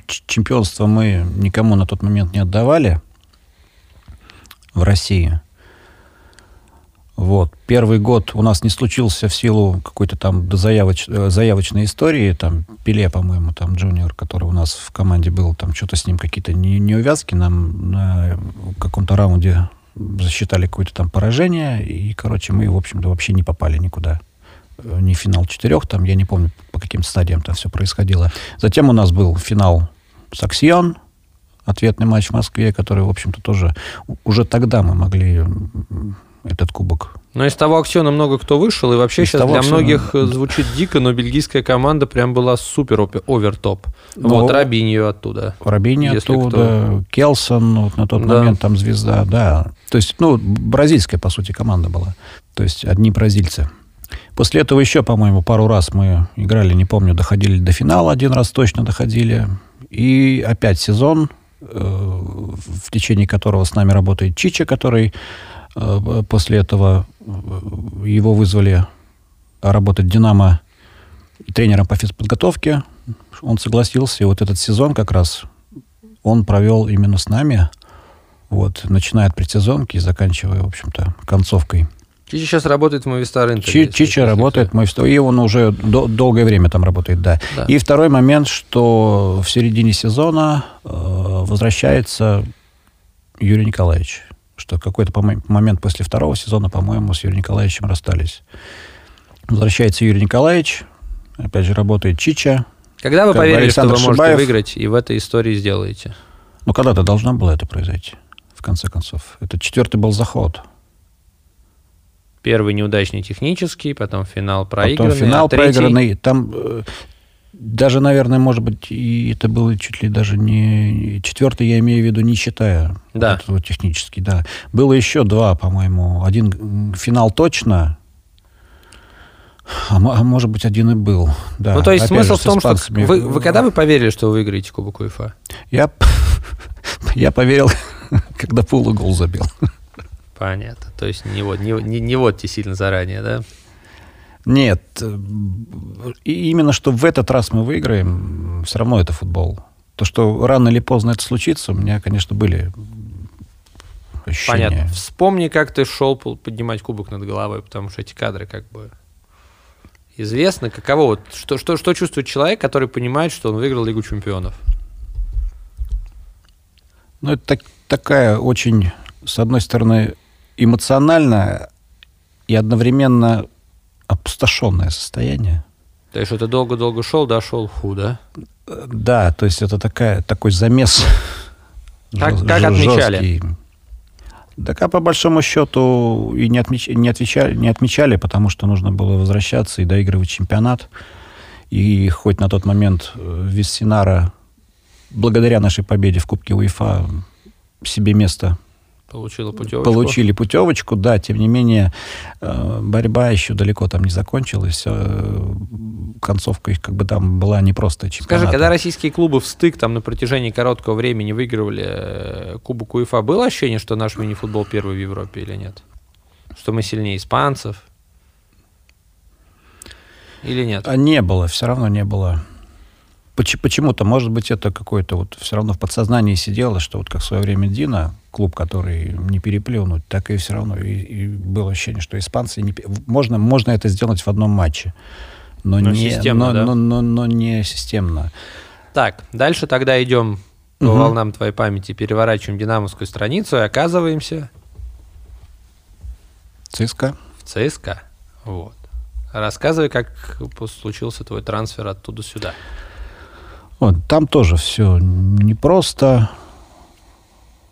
чемпионство мы никому на тот момент не отдавали в России. Вот. Первый год у нас не случился в силу какой-то там дозаявоч- э, заявочной истории. Там Пеле, по-моему, там джуниор, который у нас в команде был, там что-то с ним какие-то не- неувязки. Нам на каком-то раунде засчитали какое-то там поражение. И, короче, мы, в общем-то, вообще не попали никуда. Э, Не финал четырех, там, я не помню, по каким стадиям там все происходило. Затем у нас был финал Саксион, ответный матч в Москве, который, в общем-то, тоже уже тогда мы могли этот кубок. Но из того аксиона много кто вышел, и вообще Из сейчас для аксиона, многих э, звучит дико, но бельгийская команда прям была супер овертоп. Но- Вот Рабиньо оттуда. Рабини Если оттуда, Келсон, вот на тот Да. момент там звезда, да. То есть, ну, бразильская, по сути, команда была. То есть, одни бразильцы. После этого еще, по-моему, пару раз мы играли, не помню, доходили до финала, один раз точно доходили. И опять сезон, э, в течение которого с нами работает Чича, который после этого э, его вызвали работать «Динамо» тренером по физподготовке. Он согласился, и вот этот сезон как раз он провел именно с нами, вот, начиная от предсезонки и заканчивая, в общем-то, концовкой. Чича сейчас работает в Movistar Интер. Чи, Чича работает в Movistar, и он уже до, долгое время там работает, да. да. И второй момент, что в середине сезона э, возвращается Юрий Николаевич, что какой-то момент после второго сезона, по-моему, с Юрием Николаевичем расстались. Возвращается Юрий Николаевич, опять же работает Чича, когда вы поверили, что вы можете Шибаев... выиграть и в этой истории сделаете? Ну, когда-то должно было это произойти, в конце концов. Это четвертый был заход. Первый неудачный технический, потом финал проигранный. Потом финал а третий... проигранный. Там э, даже, наверное, может быть, и это было чуть ли даже не... Четвертый, я имею в виду, не считая. Да. Вот, вот технический, да. Было еще два, по-моему. Один финал точно, а, а может быть, один и был. Да. Ну, то есть Опять смысл в том, что вы, вы когда вы поверили, что вы выиграете Кубок УЕФА? Я, я поверил, когда Пулу гол забил. Понятно. То есть не, вот, не, не, не водьте сильно заранее, да? Нет. И именно что в этот раз мы выиграем, все равно это футбол. То, что рано или поздно это случится, у меня, конечно, были ощущения. Понятно. Вспомни, как ты шел поднимать кубок над головой, потому что эти кадры как бы известно, каково вот, что, что, что чувствует человек, который понимает, что он выиграл Лигу чемпионов? Ну, это так, такая очень, с одной стороны, эмоциональная и одновременно опустошенное состояние. То есть, ты долго-долго шел, дошел фу, да? Да, то есть это такая, такой замес. Как, как отмечали? Так а по большому счету и не, отмеч... не, отвечали, не отмечали, потому что нужно было возвращаться и доигрывать чемпионат. И хоть на тот момент э, Виссинара, благодаря нашей победе в Кубке УЕФА, себе место Получила путевочку. Получили путевочку, да, тем не менее, э, борьба еще далеко там не закончилась. Э, концовка их как бы там была непростая чемпионата. Скажи, когда российские клубы в стык там на протяжении короткого времени выигрывали э, Кубок УЕФА, было ощущение, что наш мини-футбол первый в Европе или нет? Что мы сильнее испанцев? Или нет? А не было, все равно не было. Почему-то, может быть, это какое-то вот все равно в подсознании сидело, что вот как в свое время Дина, клуб, который не переплюнуть, так и все равно. И, и было ощущение, что испанцы не... Можно, можно это сделать в одном матче, но, но не, системно, но, да? но, но, но не системно. Так, дальше тогда идем по угу. волнам твоей памяти, переворачиваем динамовскую страницу и оказываемся... ЦСКА. В ЦСКА. Вот. Рассказывай, как случился твой трансфер оттуда сюда. Вот, там тоже все непросто.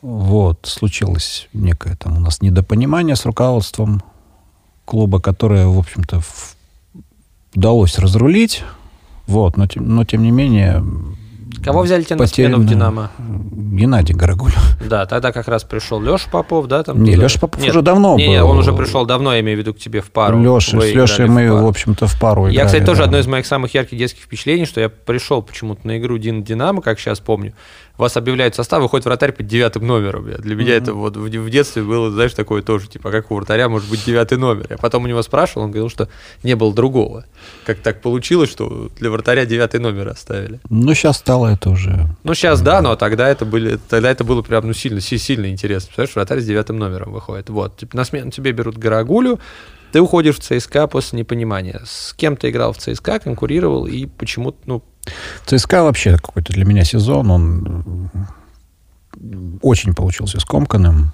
Вот, случилось некое там у нас недопонимание с руководством клуба, которое, в общем-то, удалось разрулить. Вот, но, но тем не менее Кого взяли тебе на смену в «Динамо»? Геннадий Горогуль. Да, тогда как раз пришел Леша Попов, да? Там не, Леша Попов Нет, уже давно не, был. Нет, он уже пришел давно, я имею в виду к тебе в пару. Леша, с Лешей мы, в, в общем-то, в пару играли. Я, кстати, тоже да. одно из моих самых ярких детских впечатлений, что я пришел почему-то на игру Дин Динамо, как сейчас помню, вас объявляют состав, выходит вратарь под девятым номером. Для меня mm-hmm. это вот в, в детстве было, знаешь, такое тоже, типа, как у вратаря может быть девятый номер. Я потом у него спрашивал, он говорил, что не было другого. Как так получилось, что для вратаря девятый номер оставили? Ну, сейчас стало это уже. Ну, сейчас да, но тогда это, были, тогда это было прям ну, сильно, сильно интересно. Представляешь, вратарь с девятым номером выходит. Вот, типа, на смену тебе берут Гарагулю, ты уходишь в ЦСКА после непонимания. С кем ты играл в ЦСКА, конкурировал и почему, ну... ЦСКА вообще какой-то для меня сезон, он очень получился скомканным.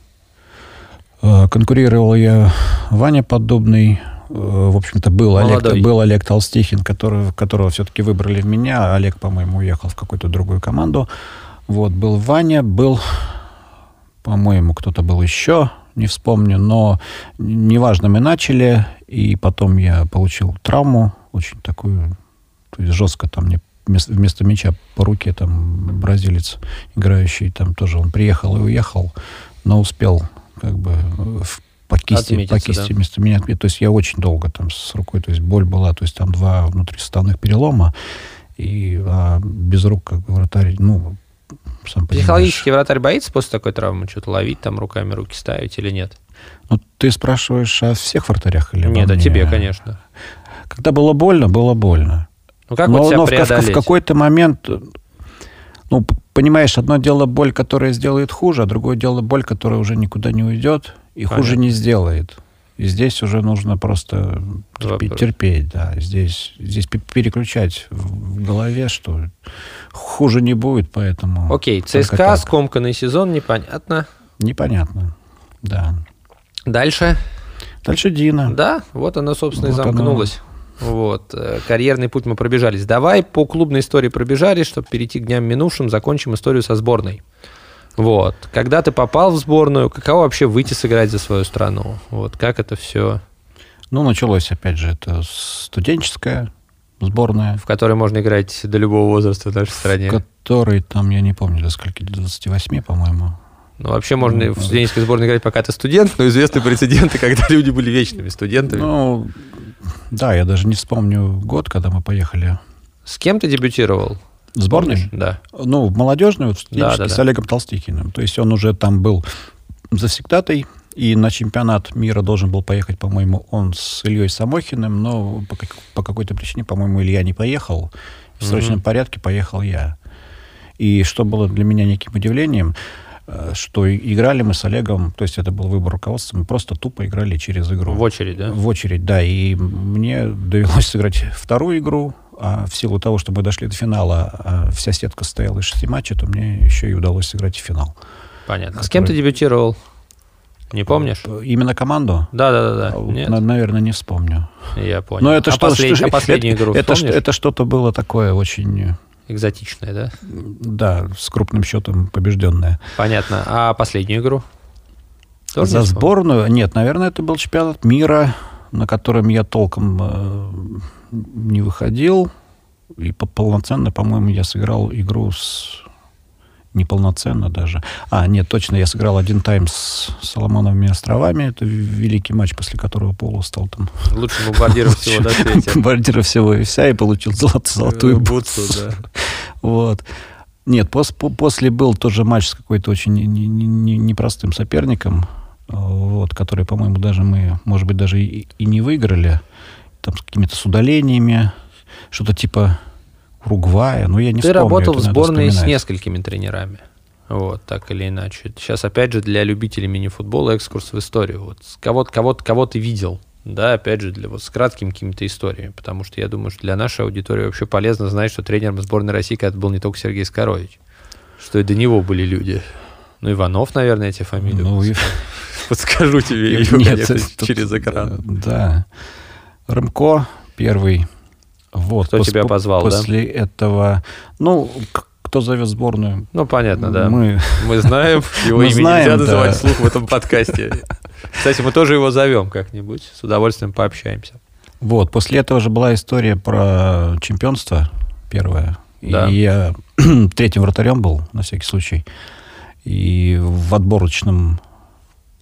Э, конкурировал я Ваня Подобный, э, в общем-то, был Олег, был Олег Толстихин, который, которого все-таки выбрали в меня. Олег, по-моему, уехал в какую-то другую команду. Вот, был Ваня, был, по-моему, кто-то был еще не вспомню, но неважно, мы начали, и потом я получил травму, очень такую, то есть жестко там мне вместо, вместо мяча по руке там бразилец играющий, там тоже он приехал и уехал, но успел как бы по кисти, по кисти да. вместо меня. То есть я очень долго там с рукой, то есть боль была, то есть там два внутрисуставных перелома, и а, без рук, как бы, вратарь, ну, сам понимаешь. Психологически вратарь боится после такой травмы что-то ловить, там руками руки ставить или нет? Ну, ты спрашиваешь о всех вратарях или Нет, о мне? тебе, конечно. Когда было больно, было больно. Ну как но вот но в, в какой-то момент, ну, понимаешь, одно дело боль, которая сделает хуже, а другое дело боль, которая уже никуда не уйдет и хуже Понятно. не сделает. И здесь уже нужно просто терпеть, терпеть, да. Здесь, здесь пе- переключать в голове, что хуже не будет, поэтому... Окей, ЦСКА, скомканный сезон, непонятно. Непонятно, да. Дальше? Дальше Дина. Да, вот оно, собственно, и Вот оно. Вот, э, карьерный путь мы пробежались. Давай по клубной истории пробежались, чтобы перейти к дням минувшим, закончим историю со сборной. Вот. Когда ты попал в сборную, каково вообще выйти сыграть за свою страну? Вот как это все, Ну, началось, опять же, это студенческая сборная, в которой можно играть до любого возраста в нашей стране? в которой там, я не помню, до скольки, до 28, по-моему. Ну, вообще можно Ну, в студенческой сборной играть, пока ты студент, но известны прецеденты, когда люди были вечными студентами. Ну, да, я даже не вспомню год, когда мы поехали С кем ты дебютировал? В сборной. Помнишь? Да. Ну, в молодежной, вот Да, да, с да. Олегом Толстикиным. То есть он уже там был завсегдатой, и на чемпионат мира должен был поехать, по-моему, он с Ильей Самохиным, но по, как- по какой-то причине, по-моему, Илья не поехал. В срочном порядке поехал я. И что было для меня неким удивлением, э, что играли мы с Олегом, то есть это был выбор руководства, мы просто тупо играли через игру. В очередь, да? В очередь, да. И мне довелось сыграть вторую игру. А в силу того, что мы дошли до финала, а вся сетка стояла из шести матчей, то мне еще и удалось сыграть в финал. Понятно. С кем ты дебютировал? Не помнишь? Именно команду? Да, да, да, да. Нет? на- наверное, не вспомню. Я понял. Но это а, что, послед- что- а последнюю это, игру это, что- это что-то было такое очень, Экзотичная, да? да, с крупным счетом побежденное. Понятно. А последнюю игру? Тоже За не сборную? Нет, наверное, это был чемпионат мира, на котором я толком э, не выходил. И по- полноценно, по-моему, я сыграл игру с... Неполноценно даже. А, нет, точно, я сыграл один тайм с Соломоновыми островами. Это великий матч, после которого Полу стал там Лучшим бомбардиром всего свете. бомбардира всего и вся, и получил золот- золотую бутсу. Вот. Нет, пос- по- после был тоже матч с какой-то очень не- не- не- непростым соперником, э, вот, который, по-моему, даже мы, может быть, даже и, и не выиграли, там с какими-то с удалениями, что-то типа Уругвая, ну я не Ты вспомню, работал в сборной с несколькими тренерами. Вот, так или иначе. Сейчас, опять же, для любителей мини-футбола экскурс в историю. Вот кого, кого, кого ты видел, да, опять же, для, вот, с краткими какими-то историями. Потому что я думаю, что для нашей аудитории вообще полезно знать, что тренером сборной России когда был не только Сергей Скорович, что и до него были люди. Ну, Иванов, наверное, эти фамилии. Ну, и- Подскажу тебе ее, Нет, конечно, это- через экран. э, Да. Рымко первый. Вот. Кто пос- тебя по- позвал, да? После этого, ну, кто зовет сборную? Ну, понятно, да. Мы Мы знаем, его Мы имя знаем, нельзя да. называть вслух в этом подкасте. Кстати, мы тоже его зовем как-нибудь, с удовольствием пообщаемся. Вот, после этого же была история про чемпионство первое. Да. И я третьим вратарем был, на всякий случай. И в отборочном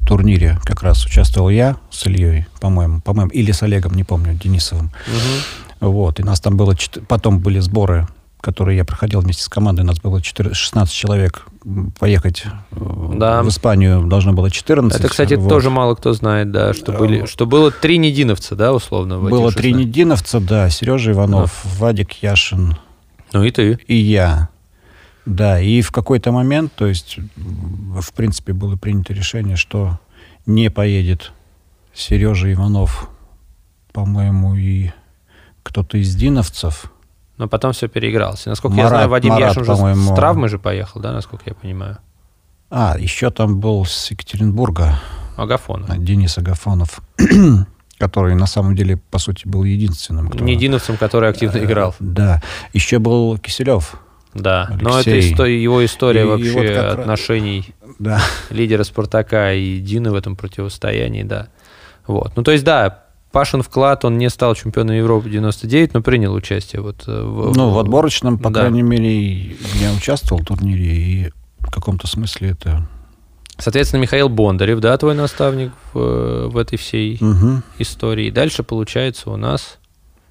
турнире как раз участвовал я с Ильей, по-моему, по-моему, или с Олегом, не помню, Денисовым. Вот, и нас там было... Потом были сборы, которые я проходил вместе с командой. Нас было 4 16 человек. Поехать э, Да. в Испанию должно было 14. Это, кстати, Вот. тоже мало кто знает, да, что, Да, были, что было три нединовца, да, условно. Было три 16. нединовца, да. Сережа Иванов, Вадик Яшин, Ну и ты. и я. Да, и в какой-то момент, то есть, в принципе, было принято решение, что не поедет Сережа Иванов, по-моему, и кто-то из диновцев. Но потом все переигрался. Насколько я Марат- знаю, Вадим Марат, Яшин же с травмой же поехал, да, насколько я понимаю. А, еще там был с Екатеринбурга Агафонов. а, Денис Агафонов, который на самом деле, по сути, был единственным, кто... Нединовцем, который активно Э, играл. Да. Еще был Киселев. Да. Но это Алексей. исто- его история И- и вообще вот как раз- отношений Да. лидера Спартака и Дины в этом противостоянии, да. Вот. Ну, то есть, да, Пашин вклад, он не стал чемпионом Европы 99, но принял участие вот э, в... Ну, в отборочном, по Да. крайней мере, я участвовал в турнире, и в каком-то смысле это Соответственно, Михаил Бондарев, да, твой наставник в, в этой всей Мгм. истории. Дальше получается у нас,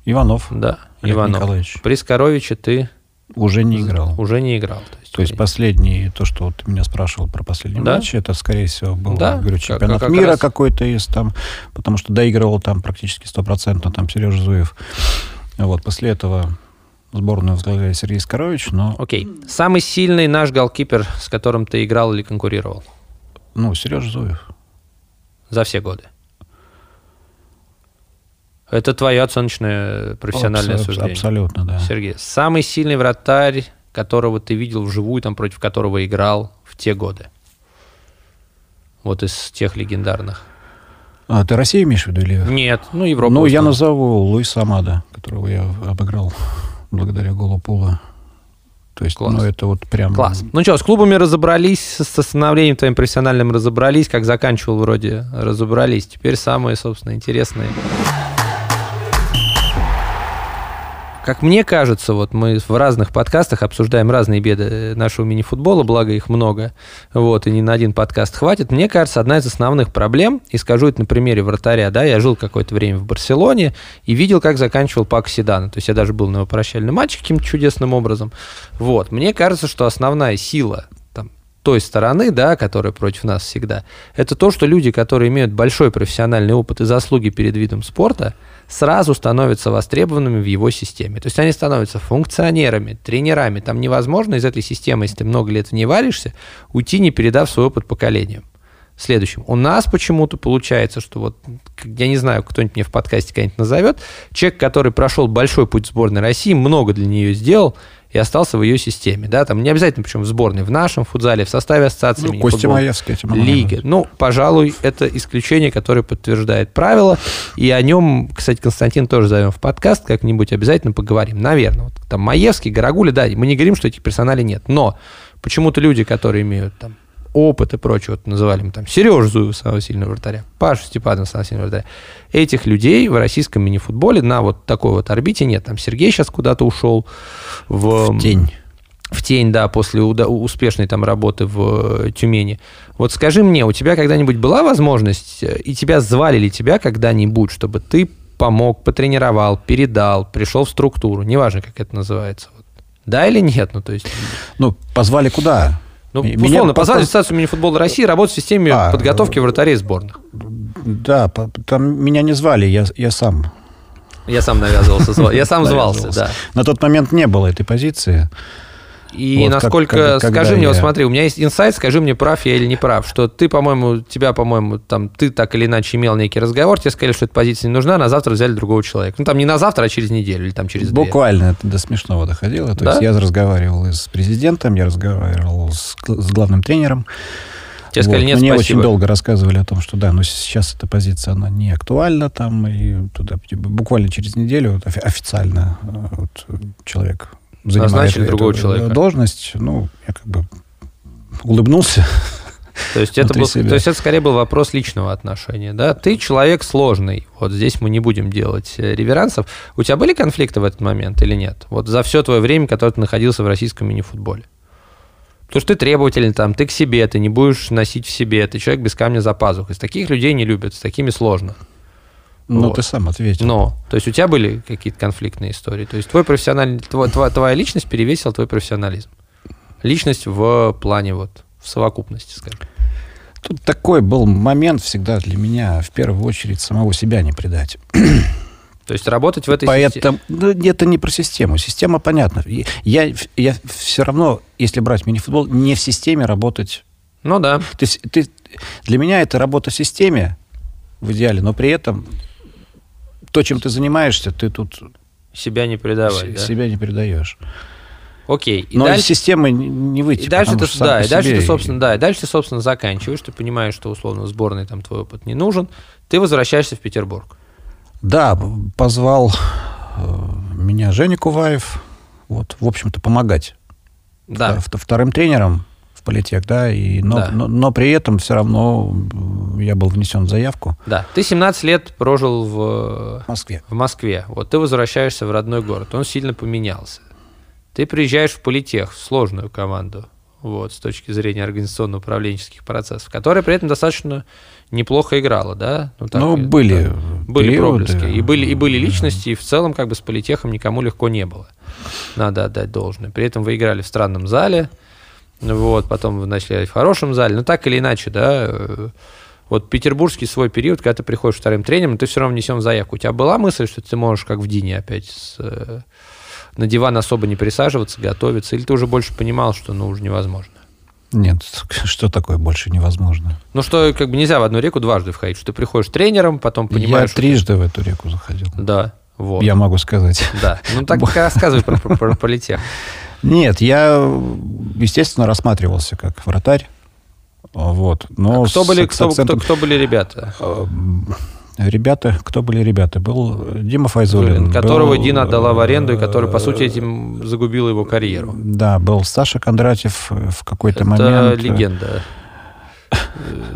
Иванов да, Олег Иванов. Николаевич При Скоровиче ты уже не играл. уже не играл. То есть последний, то, что вот ты меня спрашивал про последний Да. матч, это, скорее всего, был, Да, говорю, как- чемпионат как мира раз. какой-то из там, потому что доигрывал там практически стопроцентно там Сережа Зуев. Вот, после этого сборную возглавляет Сергей Скорович, но, Окей. Самый сильный наш голкипер, с которым ты играл или конкурировал ну, Сережа Зуев. за все годы? Это твое оценочное профессиональное Абсо- суждение. Абсолютно, да. Сергей, самый сильный вратарь, которого ты видел вживую, там, против которого играл в те годы? Вот из тех легендарных. А, ты Россию имеешь в виду или... Нет, ну Европа. ну, я назову Луиса Амада, которого я обыграл благодаря голу Пула. То есть, Класс. ну, это вот прям... Класс. Ну что, с клубами разобрались, с становлением твоим профессиональным разобрались, как заканчивал вроде разобрались. Теперь самые, собственно, интересные. Как мне кажется, вот мы в разных подкастах обсуждаем разные беды нашего мини-футбола, благо их много, вот, и ни на один подкаст хватит. Мне кажется, одна из основных проблем, и скажу это на примере вратаря, да, я жил какое-то время в Барселоне и видел, как заканчивал Пак Седана. То есть я даже был на его прощальном матче каким-то чудесным образом. Вот, мне кажется, что основная сила той стороны, да, которая против нас всегда, это то, что люди, которые имеют большой профессиональный опыт и заслуги перед видом спорта, сразу становятся востребованными в его системе. То есть они становятся функционерами, тренерами. Там невозможно из этой системы, если ты много лет в ней варишься, уйти, не передав свой опыт поколениям. Следующим. У нас почему-то получается, что вот, я не знаю, кто-нибудь мне в подкасте когда-нибудь назовет, человек, который прошел большой путь сборной России, много для нее сделал и остался в ее системе. Да? Там не обязательно, причем в сборной, в нашем футзале, в составе ассоциации Ну. Костя Маевский этим Лиги. Ну, пожалуй, это исключение, которое подтверждает правило. И о нем, кстати, Константин тоже зовем в подкаст, как-нибудь обязательно поговорим. Наверное. Вот, там Маевский, Гарагуля, да, мы не говорим, что этих персоналей нет. Но почему-то люди, которые имеют там опыт и прочее, вот называли мы там Сережу Зуева, самого сильного вратаря, Пашу Степанова, самого сильного вратаря. Этих людей в российском мини-футболе на вот такой вот орбите нет. Там Сергей сейчас куда-то ушел в, В тень. в тень, да, после успешной там работы в э, Тюмени. Вот скажи мне, у тебя когда-нибудь была возможность, э, и тебя звали ли тебя когда-нибудь, чтобы ты помог, потренировал, передал, пришел в структуру, неважно, как это называется. Да или нет? Ну, то есть, Ну, позвали куда? Ну, Меня условно, позвали позвали- Ассоциацию мини-футбола России работать в системе А, подготовки вратарей сборных. Да, там меня не звали, я, я сам. Я сам навязывался, я сам звался, да. На тот момент не было этой позиции. И Вот как- насколько, как- когда скажи мне, вот я- смотри, у меня есть инсайт, скажи мне, прав я или не прав, что ты, по-моему, тебя, по-моему, там, ты так или иначе имел некий разговор, тебе сказали, что эта позиция не нужна, на завтра взяли другого человека. Ну, там не на завтра, а через неделю или там через две. Буквально это до смешного доходило. То Да? есть я разговаривал и с президентом, я разговаривал с, с главным тренером. Тебе сказали, Вот. нет, Мне спасибо. очень долго рассказывали о том, что да, но сейчас эта позиция, она не актуальна там, и туда типа, буквально через неделю вот, офи- официально э, вот, человек занимает Назначили другого э, человека. должность. Ну, я как бы улыбнулся. То есть, это был, себя. то есть это скорее был вопрос личного отношения, да? Ты человек сложный, вот здесь мы не будем делать э, реверансов. У тебя были конфликты в этот момент или нет? Вот за все твое время, которое ты находился в российском мини-футболе. Потому что ты требовательный, там, ты к себе, ты не будешь носить в себе, ты человек без камня за пазухой. С таких людей не любят, с такими сложно. Ну, Вот. ты сам ответил. Но, то есть у тебя были какие-то конфликтные истории? То есть твой профессиональный, тво- тво- твоя личность перевесила твой профессионализм? Личность в плане вот, в совокупности, скажем. Тут такой был момент всегда для меня, в первую очередь, самого себя не предать. То есть работать в этой системе. Поэтому ну, это не про систему. Система понятна. И Я, я все равно, если брать мини-футбол, не в системе работать. Ну да. То есть ты, для меня это работа в системе в идеале, но при этом то, чем ты занимаешься, ты тут Себя не предавать, да? себя не передаешь. Окей. И но из дальше, системы не- выйти. и дальше ты, да, и дальше ты, собственно, да, и дальше ты, собственно, заканчиваешь, ты понимаешь, что условно сборной там твой опыт не нужен, ты возвращаешься в Петербург. Да, позвал э, меня Женя Куваев, вот, в общем-то, помогать Да. вто- вторым тренером в политех, да, и, но, Да. но, но при этом все равно я был внесен в заявку Да. Ты 17 лет прожил в, в Москве. в Москве. Вот ты возвращаешься в родной город. Он сильно поменялся. Ты приезжаешь в политех, в сложную команду. вот, с точки зрения организационно-управленческих процессов, которая при этом достаточно неплохо играла, да? Ну, так, ну были да, Были периоды. проблески. И были, и были личности, и в целом как бы с политехом никому легко не было. Надо отдать должное. При этом вы играли в странном зале, вот, потом вы начали в хорошем зале. Но так или иначе, да, э, вот петербургский свой период, когда ты приходишь вторым тренером, ты все равно внесем заявку. У тебя была мысль, что ты можешь, как в Дине, опять с, э, на диван особо не присаживаться, готовиться, или ты уже больше понимал, что ну уже невозможно? Нет, что такое больше невозможно? Ну, что как бы нельзя в одну реку дважды входить, что ты приходишь тренером, потом понимаешь... Я трижды в эту реку заходил. Да, вот. Я могу сказать. Да, ну так рассказывай про, про, про политех. Нет, я, естественно, рассматривался как вратарь. Вот. Но а кто, были, кто, акцентом... кто, кто были ребята? Эм, ребята, кто были ребята? Был Дима Файзулин. Которого был, Дина отдала в аренду, и который, по сути, этим загубил его карьеру. Да, был Саша Кондратьев в какой-то Это момент. Это легенда.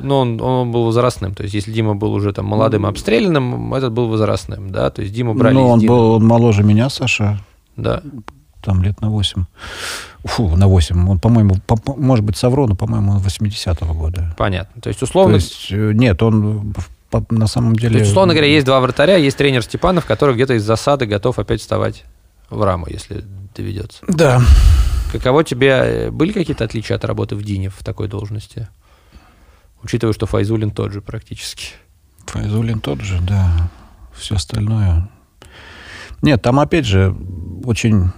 Но он, он был возрастным. То есть, если Дима был уже там молодым обстрелянным, этот был возрастным, да? То есть, Дима брали Ну, он был он моложе меня, Саша. Да. Там лет на 8. Фу, на 8. Он, по-моему, по, может быть, Савро, но, по-моему, 80-го года. Понятно. То есть, условно... То есть, э, нет, он на самом деле... То есть, условно говоря, есть два вратаря, есть тренер Степанов, который где-то из засады готов опять вставать в раму, если доведется. Да. Каково тебе... Э, были какие-то отличия от работы в Дине в такой должности? Учитывая, что Файзулин тот же практически. Файзулин тот же, да. Все остальное... Нет, там опять же очень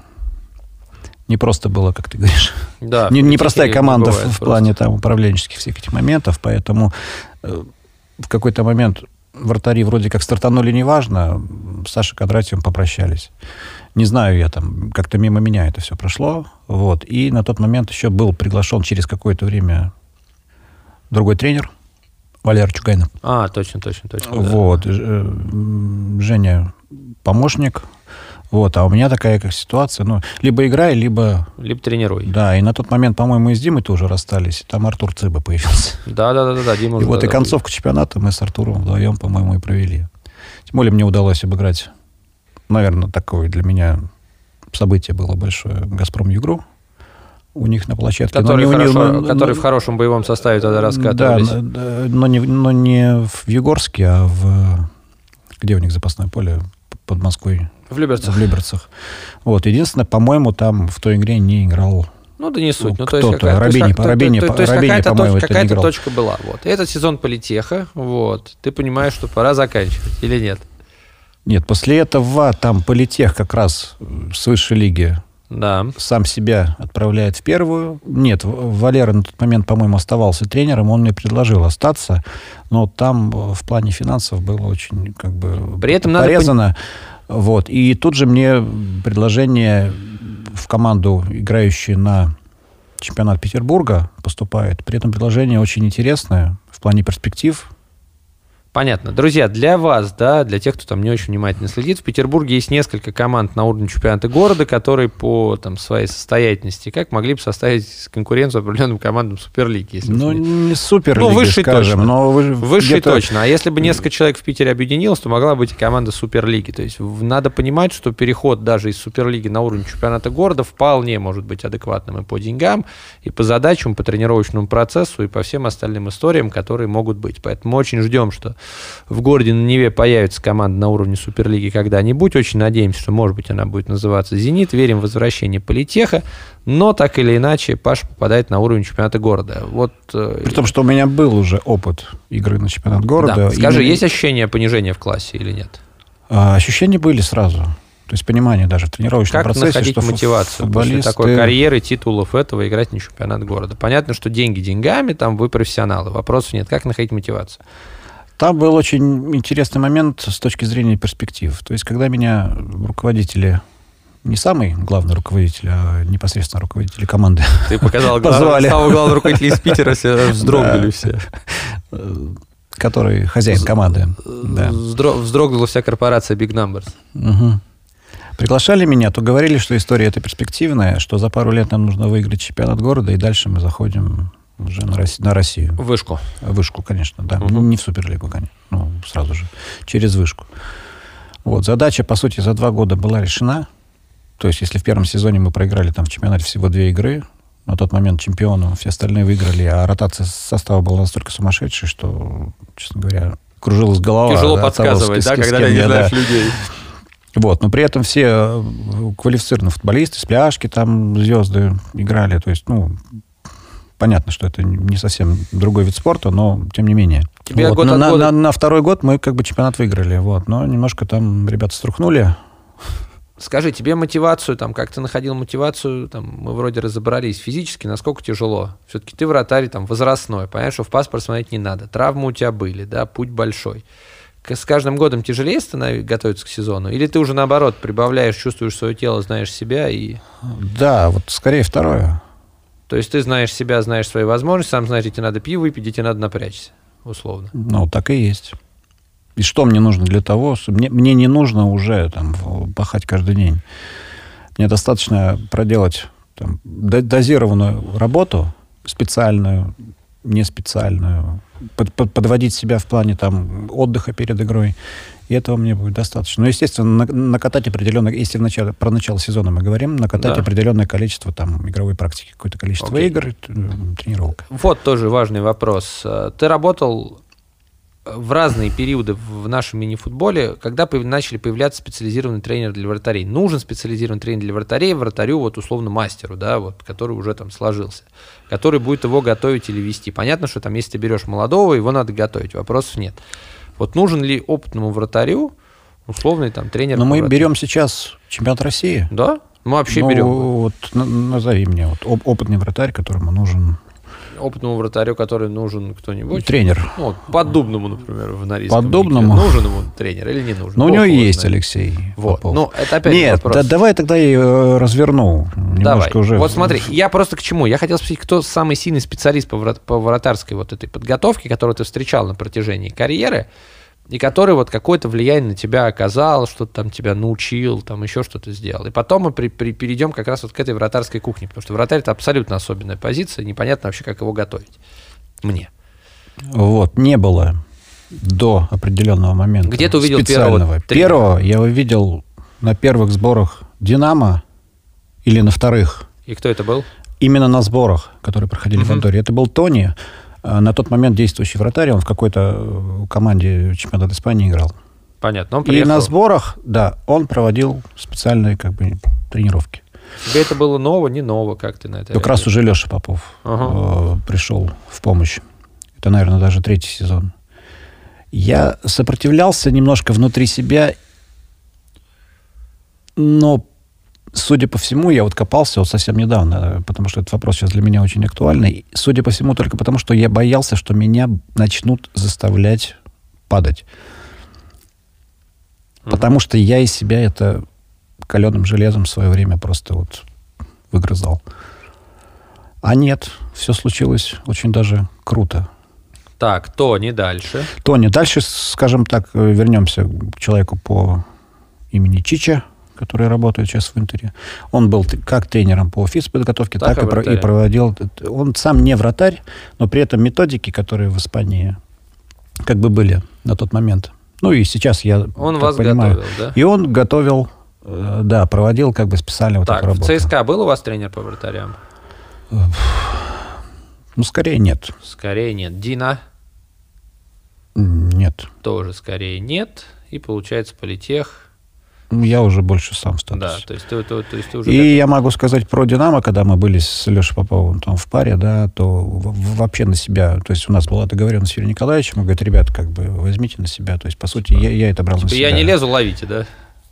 непросто было, как ты говоришь. Да. Не, непростая команда в, в плане там управленческих всех этих моментов, поэтому э, в какой-то момент вратари вроде как стартанули неважно, с Сашей Кондратьевым попрощались. Не знаю я там, как-то мимо меня это все прошло. Вот. И на тот момент еще был приглашен через какое-то время другой тренер, Валер Чугайнов. А, точно, точно, точно. Вот. Да. Э, Женя помощник, вот, а у меня такая как ситуация, ну, либо играй, либо... Либо тренируй. Да, и на тот момент, по-моему, и с Димой тоже расстались. Там Артур Цыба появился. Да, да, да, да, Дима И вот и концовку чемпионата мы с Артуром вдвоем, по-моему, и провели. Тем более мне удалось обыграть, наверное, такое для меня событие было большое. «Газпром Югру» у них на площадке. Который, но хорошо, не, но, который но, в хорошем боевом составе тогда раскатывались. Да, но не, но не в Югорске, а в... Где у них запасное поле? Под Москвой. В Люберцах. В Люберцах. Вот. Единственное, по-моему, там в той игре не играл ну, да не суть. Ну, то есть, какая, Рабини, то, Рабини, то, то, есть какая-то, точка, какая-то точка была. Вот. И этот сезон политеха, вот. Ты понимаешь, что пора заканчивать или нет? Нет, после этого там политех как раз с высшей лиги да. сам себя отправляет в первую. Нет, Валера на тот момент, по-моему, оставался тренером, он мне предложил остаться, но там в плане финансов было очень как бы При этом порезано. Надо вот. И тут же мне предложение в команду, играющую на чемпионат Петербурга, поступает. При этом предложение очень интересное в плане перспектив. Понятно. Друзья, для вас, да, для тех, кто там не очень внимательно следит, в Петербурге есть несколько команд на уровне чемпионата города, которые по там, своей состоятельности как могли бы составить конкуренцию определенным командам Суперлиги. Если ну, не Суперлиги, ну, высшей скажем, точно. но вы, высшей точно. А если бы несколько человек в Питере объединилось, то могла быть и команда Суперлиги. То есть надо понимать, что переход даже из Суперлиги на уровень чемпионата города вполне может быть адекватным и по деньгам, и по задачам, по тренировочному процессу, и по всем остальным историям, которые могут быть. Поэтому очень ждем, что в городе на Неве появится команда на уровне Суперлиги когда-нибудь. Очень надеемся, что, может быть, она будет называться «Зенит». Верим в возвращение Политеха. Но так или иначе Паша попадает на уровень чемпионата города. Вот, э, При том, что у меня был уже опыт игры на чемпионат города. Да. Скажи, именно... есть ощущение понижения в классе или нет? А, ощущения были сразу. То есть понимание даже в тренировочном как процессе, находить что мотивацию футболисты... после такой карьеры, титулов этого играть на чемпионат города? Понятно, что деньги деньгами, там вы профессионалы, вопросов нет. Как находить мотивацию? Там был очень интересный момент с точки зрения перспектив. То есть, когда меня руководители не самый главный руководитель, а непосредственно руководители команды. Ты показал главного, самого главного руководителя из Питера, все вздрогнули все. Который хозяин команды. Да. Вздрогнула вся корпорация Big Numbers. Приглашали меня, то говорили, что история эта перспективная, что за пару лет нам нужно выиграть чемпионат города, и дальше мы заходим уже на, Россию, на Россию. Вышку. Вышку, конечно, да. Угу. Не в Суперлигу, конечно. Ну, сразу же. Через вышку. Вот. Задача, по сути, за два года была решена. То есть, если в первом сезоне мы проиграли там в чемпионате всего две игры, на тот момент чемпионом, все остальные выиграли, а ротация состава была настолько сумасшедшей, что, честно говоря, кружилась голова. Тяжело от подсказывать, того, да, когда ты не знаешь да. людей. Вот, но при этом все э, квалифицированные футболисты, с пляжки там звезды играли, то есть, ну, понятно, что это не совсем другой вид спорта, но тем не менее. Тебе вот. год на, от года... на, на второй год мы как бы чемпионат выиграли, вот, но немножко там ребята струхнули, Скажи, тебе мотивацию, там, как ты находил мотивацию, там, мы вроде разобрались физически, насколько тяжело. Все-таки ты вратарь, там, возрастной, понимаешь, что в паспорт смотреть не надо. Травмы у тебя были, да, путь большой. С каждым годом тяжелее становится готовиться к сезону? Или ты уже, наоборот, прибавляешь, чувствуешь свое тело, знаешь себя и... Да, вот скорее второе. То есть ты знаешь себя, знаешь свои возможности, сам знаешь, тебе надо пиво выпить, где тебе надо напрячься, условно. Ну, так и есть. И что мне нужно для того, мне, мне не нужно уже там пахать каждый день. Мне достаточно проделать там, дозированную работу, специальную, не специальную, под, под, подводить себя в плане там отдыха перед игрой. И этого мне будет достаточно. Но, естественно, накатать определенное, если в начале, про начало сезона мы говорим, накатать да. определенное количество там игровой практики, какое-то количество Окей. игр, тренировок. Вот тоже важный вопрос. Ты работал в разные периоды в нашем мини-футболе, когда начали появляться специализированные тренеры для вратарей. Нужен специализированный тренер для вратарей, вратарю, вот условно мастеру, да, вот, который уже там сложился, который будет его готовить или вести. Понятно, что там, если ты берешь молодого, его надо готовить, вопросов нет. Вот нужен ли опытному вратарю условный там тренер? Но мы берем сейчас чемпионат России. Да? Мы вообще ну, берем. Вот назови мне вот опытный вратарь, которому нужен опытному вратарю, который нужен кто-нибудь? Тренер. Ну, вот, поддубному, например, в Норильском. Поддубному? Нужен ему тренер или не нужен? Ну, у него есть Алексей Вот. Ну, это опять Нет, вопрос. Да, давай тогда я э, разверну. Давай. Уже... Вот смотри, я просто к чему? Я хотел спросить, кто самый сильный специалист по, врат... по вратарской вот этой подготовке, которую ты встречал на протяжении карьеры, и который вот какое-то влияние на тебя оказал, что-то там тебя научил, там еще что-то сделал. И потом мы при, при, перейдем как раз вот к этой вратарской кухне, потому что вратарь это абсолютно особенная позиция, непонятно вообще, как его готовить. Мне. Вот, не было до определенного момента. Где ты увидел первого? Первого я увидел на первых сборах Динамо или на вторых. И кто это был? Именно на сборах, которые проходили угу. в Андоре. Это был Тони. А на тот момент действующий вратарь, он в какой-то э, команде чемпионата Испании играл. Понятно. Он приехал. И на сборах, да, он проводил специальные как бы тренировки. Тебе это было ново, не ново, как ты на это? Как раз уже Леша Попов ага. э, пришел в помощь. Это, наверное, даже третий сезон. Я сопротивлялся немножко внутри себя, но судя по всему, я вот копался вот совсем недавно, потому что этот вопрос сейчас для меня очень актуальный. Судя по всему, только потому, что я боялся, что меня начнут заставлять падать. Mm-hmm. Потому что я из себя это каленым железом в свое время просто вот выгрызал. А нет, все случилось очень даже круто. Так, Тони дальше. Тони, дальше, скажем так, вернемся к человеку по имени Чича который работает сейчас в Интере. Он был как тренером по физподготовке, так, так и, про, и проводил. Он сам не вратарь, но при этом методики, которые в Испании как бы были на тот момент. Ну и сейчас я Он вас понимаю. готовил, да? И он готовил, э, да, проводил как бы специально вот так, такую работу. в ЦСКА был у вас тренер по вратарям? Ну, скорее нет. Скорее нет. Дина? Нет. Тоже скорее нет. И получается политех я уже больше сам в статусе. Да, то есть ты, то, то есть ты уже... И я могу сказать про «Динамо», когда мы были с Лешей Поповым там в паре, да, то вообще на себя, то есть у нас была договоренность с Юрием Николаевичем, он говорит, ребят, как бы возьмите на себя, то есть, по сути, я, я это брал типа на себя. Я не лезу, ловите, да?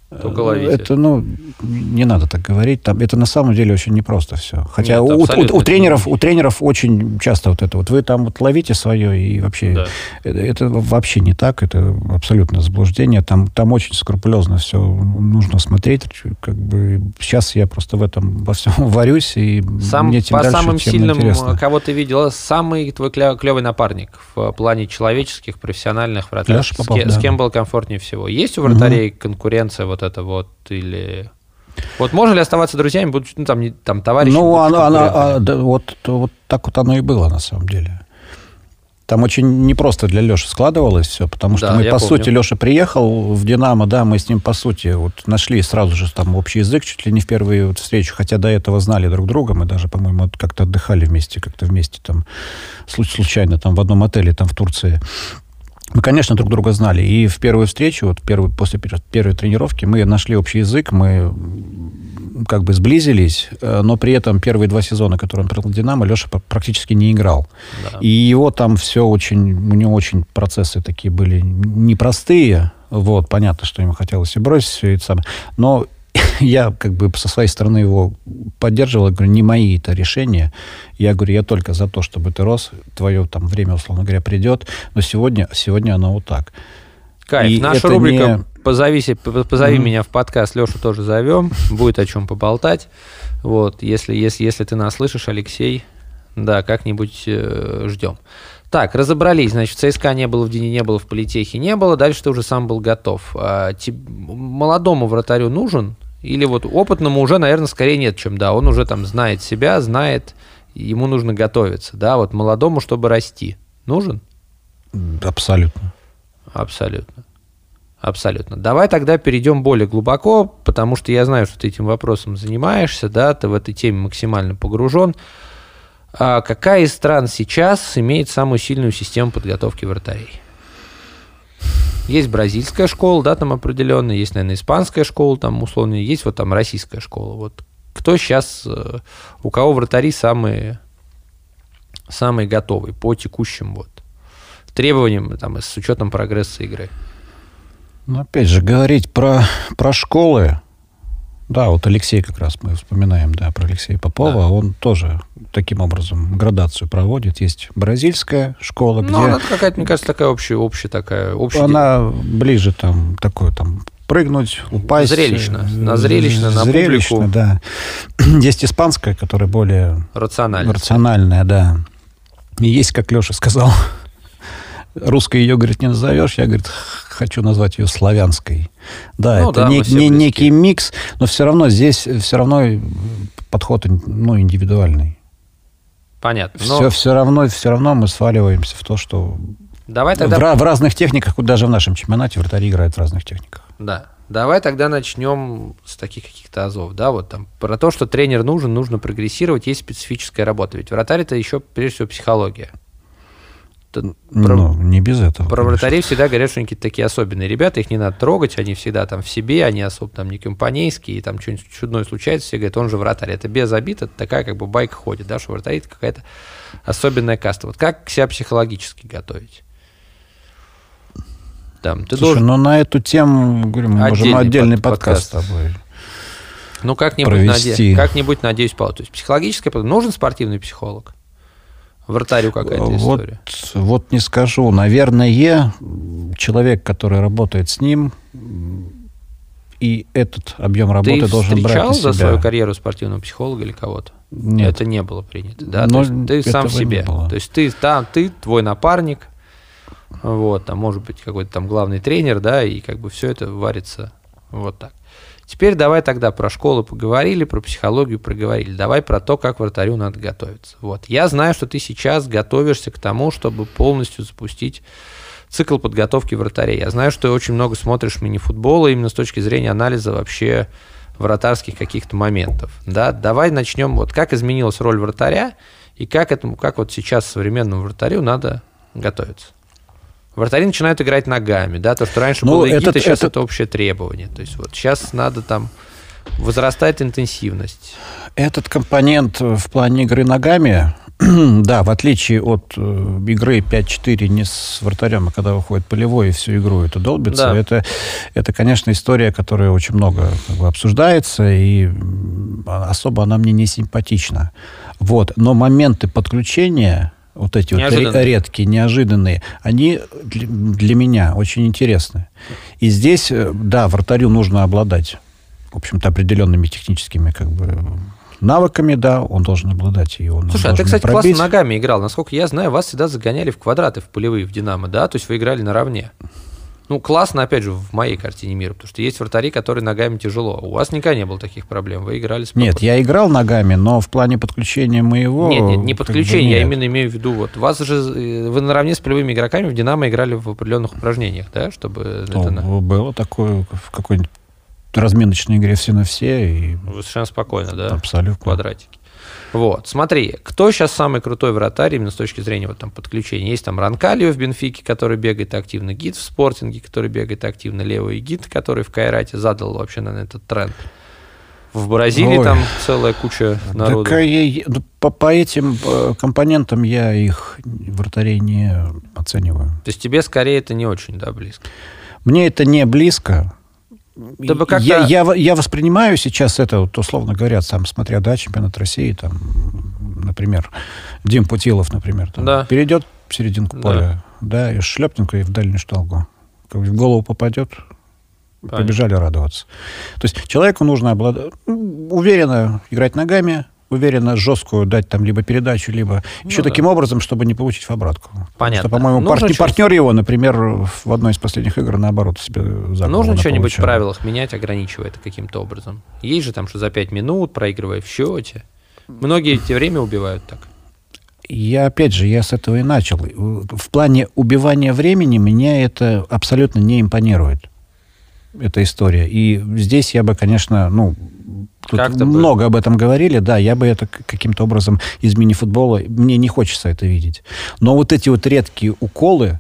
Только ловите. Это, ну, не надо так говорить. Там, это на самом деле очень непросто все. Хотя Нет, у, у, у, тренеров, у тренеров очень часто вот это вот. Вы там вот ловите свое, и вообще да. это, это вообще не так. Это абсолютно заблуждение. Там, там очень скрупулезно все нужно смотреть. Как бы сейчас я просто в этом во всем варюсь, и Сам, мне тем По дальше, самым сильным, интересно. кого ты видела, самый твой клевый напарник в плане человеческих, профессиональных вратарей? С, да. с кем был комфортнее всего? Есть у вратарей угу. конкуренция вот это вот, или... Вот можно ли оставаться друзьями, будучи, ну, там, не, там товарищами? Ну, она, она, а, да, вот, вот так вот оно и было, на самом деле. Там очень непросто для Леши складывалось все, потому что Да, мы, по помню. сути, Леша приехал в «Динамо», да, мы с ним, по сути, вот нашли сразу же там общий язык, чуть ли не в первую вот встречу, хотя до этого знали друг друга, мы даже, по-моему, вот как-то отдыхали вместе, как-то вместе там, случ- случайно там в одном отеле там в Турции. Мы, конечно, друг друга знали. И в первую встречу, вот первую, после пер- первой тренировки, мы нашли общий язык, мы как бы сблизились, э, но при этом первые два сезона, которые он провел «Динамо», Леша практически не играл. Да. И его там все очень, у него очень процессы такие были непростые. Вот, понятно, что ему хотелось и бросить все это самое. Но я как бы со своей стороны его поддерживал, я говорю, не мои это решения. Я говорю, я только за то, чтобы ты рос, твое там время, условно говоря, придет. Но сегодня, сегодня оно вот так. Кайф. И Наша рубрика не- «Позови, позови Мгм. меня в подкаст», Лешу тоже зовем, будет о чем поболтать. Вот, если, если, если ты нас слышишь, Алексей, да, как-нибудь э, ждем. Так, разобрались, значит, ЦСКА не было в Дине, не было в Политехе, не было, дальше ты уже сам был готов. А, теб- молодому вратарю нужен? Или вот опытному уже, наверное, скорее нет, чем да, он уже там знает себя, знает, ему нужно готовиться, да, вот молодому, чтобы расти. Нужен? Абсолютно. Абсолютно. Абсолютно. Давай тогда перейдем более глубоко, потому что я знаю, что ты этим вопросом занимаешься, да, ты в этой теме максимально погружен. А какая из стран сейчас имеет самую сильную систему подготовки вратарей? Есть бразильская школа, да, там определенно, есть, наверное, испанская школа, там условно, есть вот там российская школа. Вот кто сейчас, э, у кого вратари самые, самые готовые по текущим вот требованиям, там, с учетом прогресса игры? Ну, опять же, говорить про, про школы. Да, вот Алексей как раз мы вспоминаем, да, про Алексея Попова. Да. Он тоже таким образом градацию проводит. Есть бразильская школа, где Ну, она какая-то, мне кажется, такая общая, общая такая, общая. она ближе там такое там прыгнуть, упасть. Зрелищно. э, На зрелищно, на зрелищно, публику. да. Есть испанская, которая более рационально. рациональная, да. И есть, как Леша сказал, русской ее, говорит, не назовешь, я, говорит, хочу назвать ее славянской. Да, Ну это да, не- не- некий микс, но все равно здесь все равно подход ну, индивидуальный. Понятно. Все, Но все, равно, все равно мы сваливаемся в то, что давай в, тогда ра- в разных техниках, даже в нашем чемпионате вратари играют в разных техниках. Да. Давай тогда начнем с таких каких-то азов, да, вот там про то, что тренер нужен, нужно прогрессировать, есть специфическая работа. Ведь вратарь это еще прежде всего психология. Тут про, Ну, не без этого. про конечно. вратарей всегда говорят, что они какие-то такие особенные ребята, их не надо трогать, они всегда там в себе, они особо там не компанейские, и там что-нибудь чудное случается, все говорят, он же вратарь. Это без обид, это такая как бы байка ходит, да, что вратарь это какая-то особенная каста. Вот как себя психологически готовить? Там, ты Слушай, должен, ну на эту тему, говорю, мы можем Отдельный отдельный под- подкаст, подкаст. с тобой. ну как-нибудь, провести. наде- как-нибудь надеюсь, получится. То есть психологическая подготовка. Нужен спортивный психолог? Вратарю какая-то Вот, история. вот не скажу. Наверное, человек, который работает с ним, и этот объем работы Ты должен брать встречал на за себя. свою карьеру спортивного психолога или кого-то? Нет. Это не было принято, да? Но То есть ты сам себе. То есть ты там, ты твой напарник, вот, там может быть какой-то там главный тренер, да, и как бы все это варится вот так. Теперь давай тогда про школу поговорили, про психологию проговорили. Давай про то, как вратарю надо готовиться. Вот. Я знаю, что ты сейчас готовишься к тому, чтобы полностью запустить цикл подготовки вратарей. Я знаю, что ты очень много смотришь мини-футбола именно с точки зрения анализа вообще вратарских каких-то моментов. Да? Давай начнем, вот как изменилась роль вратаря и как, этому, как вот сейчас современному вратарю надо готовиться. Вратари начинают играть ногами, да, то, что раньше Ну, было этот- а сейчас этот- это общее требование. То есть вот сейчас надо там возрастает интенсивность. Этот компонент в плане игры ногами, да, в отличие от э, игры 5-4 не с вратарем, а когда выходит полевой и всю игру это долбится, Да. это, это, конечно, история, которая очень много как бы, обсуждается, и м, особо она мне не симпатична. Вот. Но моменты подключения, вот эти вот Неожиданные. редкие, неожиданные, они для, меня очень интересны. И здесь, э, да, вратарю нужно обладать, в общем-то, определенными техническими как бы навыками, да, он должен обладать и он Слушай, а ты, кстати, пробить. классно ногами играл. Насколько я знаю, вас всегда загоняли в квадраты в полевые в Динамо, да? То есть вы играли наравне. Ну, классно, опять же, в моей картине мира, потому что есть вратари, которые ногами тяжело. У вас никогда не было таких проблем, вы играли спокойно. Нет, я играл ногами, но в плане подключения моего... Нет, нет, не подключение, я именно имею в виду, вот, вас же, э, вы наравне с полевыми игроками в «Динамо» играли в определенных упражнениях, да, чтобы... Ну, это Было такое в какой-нибудь разминочной игре все на все, и Вы совершенно спокойно, да? абсолютно. в квадратике. Вот, смотри, кто сейчас самый крутой вратарь именно с точки зрения вот там подключения? Есть там Ранкалио в Бенфике, который бегает активно, Гид в Спортинге, который бегает активно, Левый Гид, который в Кайрате задал вообще, наверное, этот тренд. В Бразилии Ой. там целая куча народу. Так, а я- ну, по, по этим компонентам я их вратарей не оцениваю. То есть тебе скорее это не очень, да, близко. Мне это не близко. Да бы как-то- я, я, я воспринимаю сейчас это, вот, условно говоря, сам смотря, да, чемпионат России, там, например, Дим Путилов, например, там, Да. перейдет в серединку Да. поля, да, и шлепненько и в дальнюю штангу. Как в голову попадет, Понятно. побежали радоваться. То есть человеку нужно обладать, уверенно играть ногами, уверенно жесткую дать там либо передачу, либо Ну еще да. таким образом, чтобы не получить в обратку. Понятно. Что, по-моему, Нужно партнер, партнер его, например, в одной из последних игр, наоборот, себе за Нужно что-нибудь в правилах менять, ограничивая это каким-то образом. Есть же там, что за 5 минут, проигрывая в счете. Многие эти время убивают так. Я, опять же, я с этого и начал. В плане убивания времени меня это абсолютно не импонирует. Эта история. И здесь я бы, конечно, ну, тут Как-то бы- много об этом говорили, да, я бы это каким-то образом из мини-футбола, мне не хочется это видеть. Но вот эти вот редкие уколы,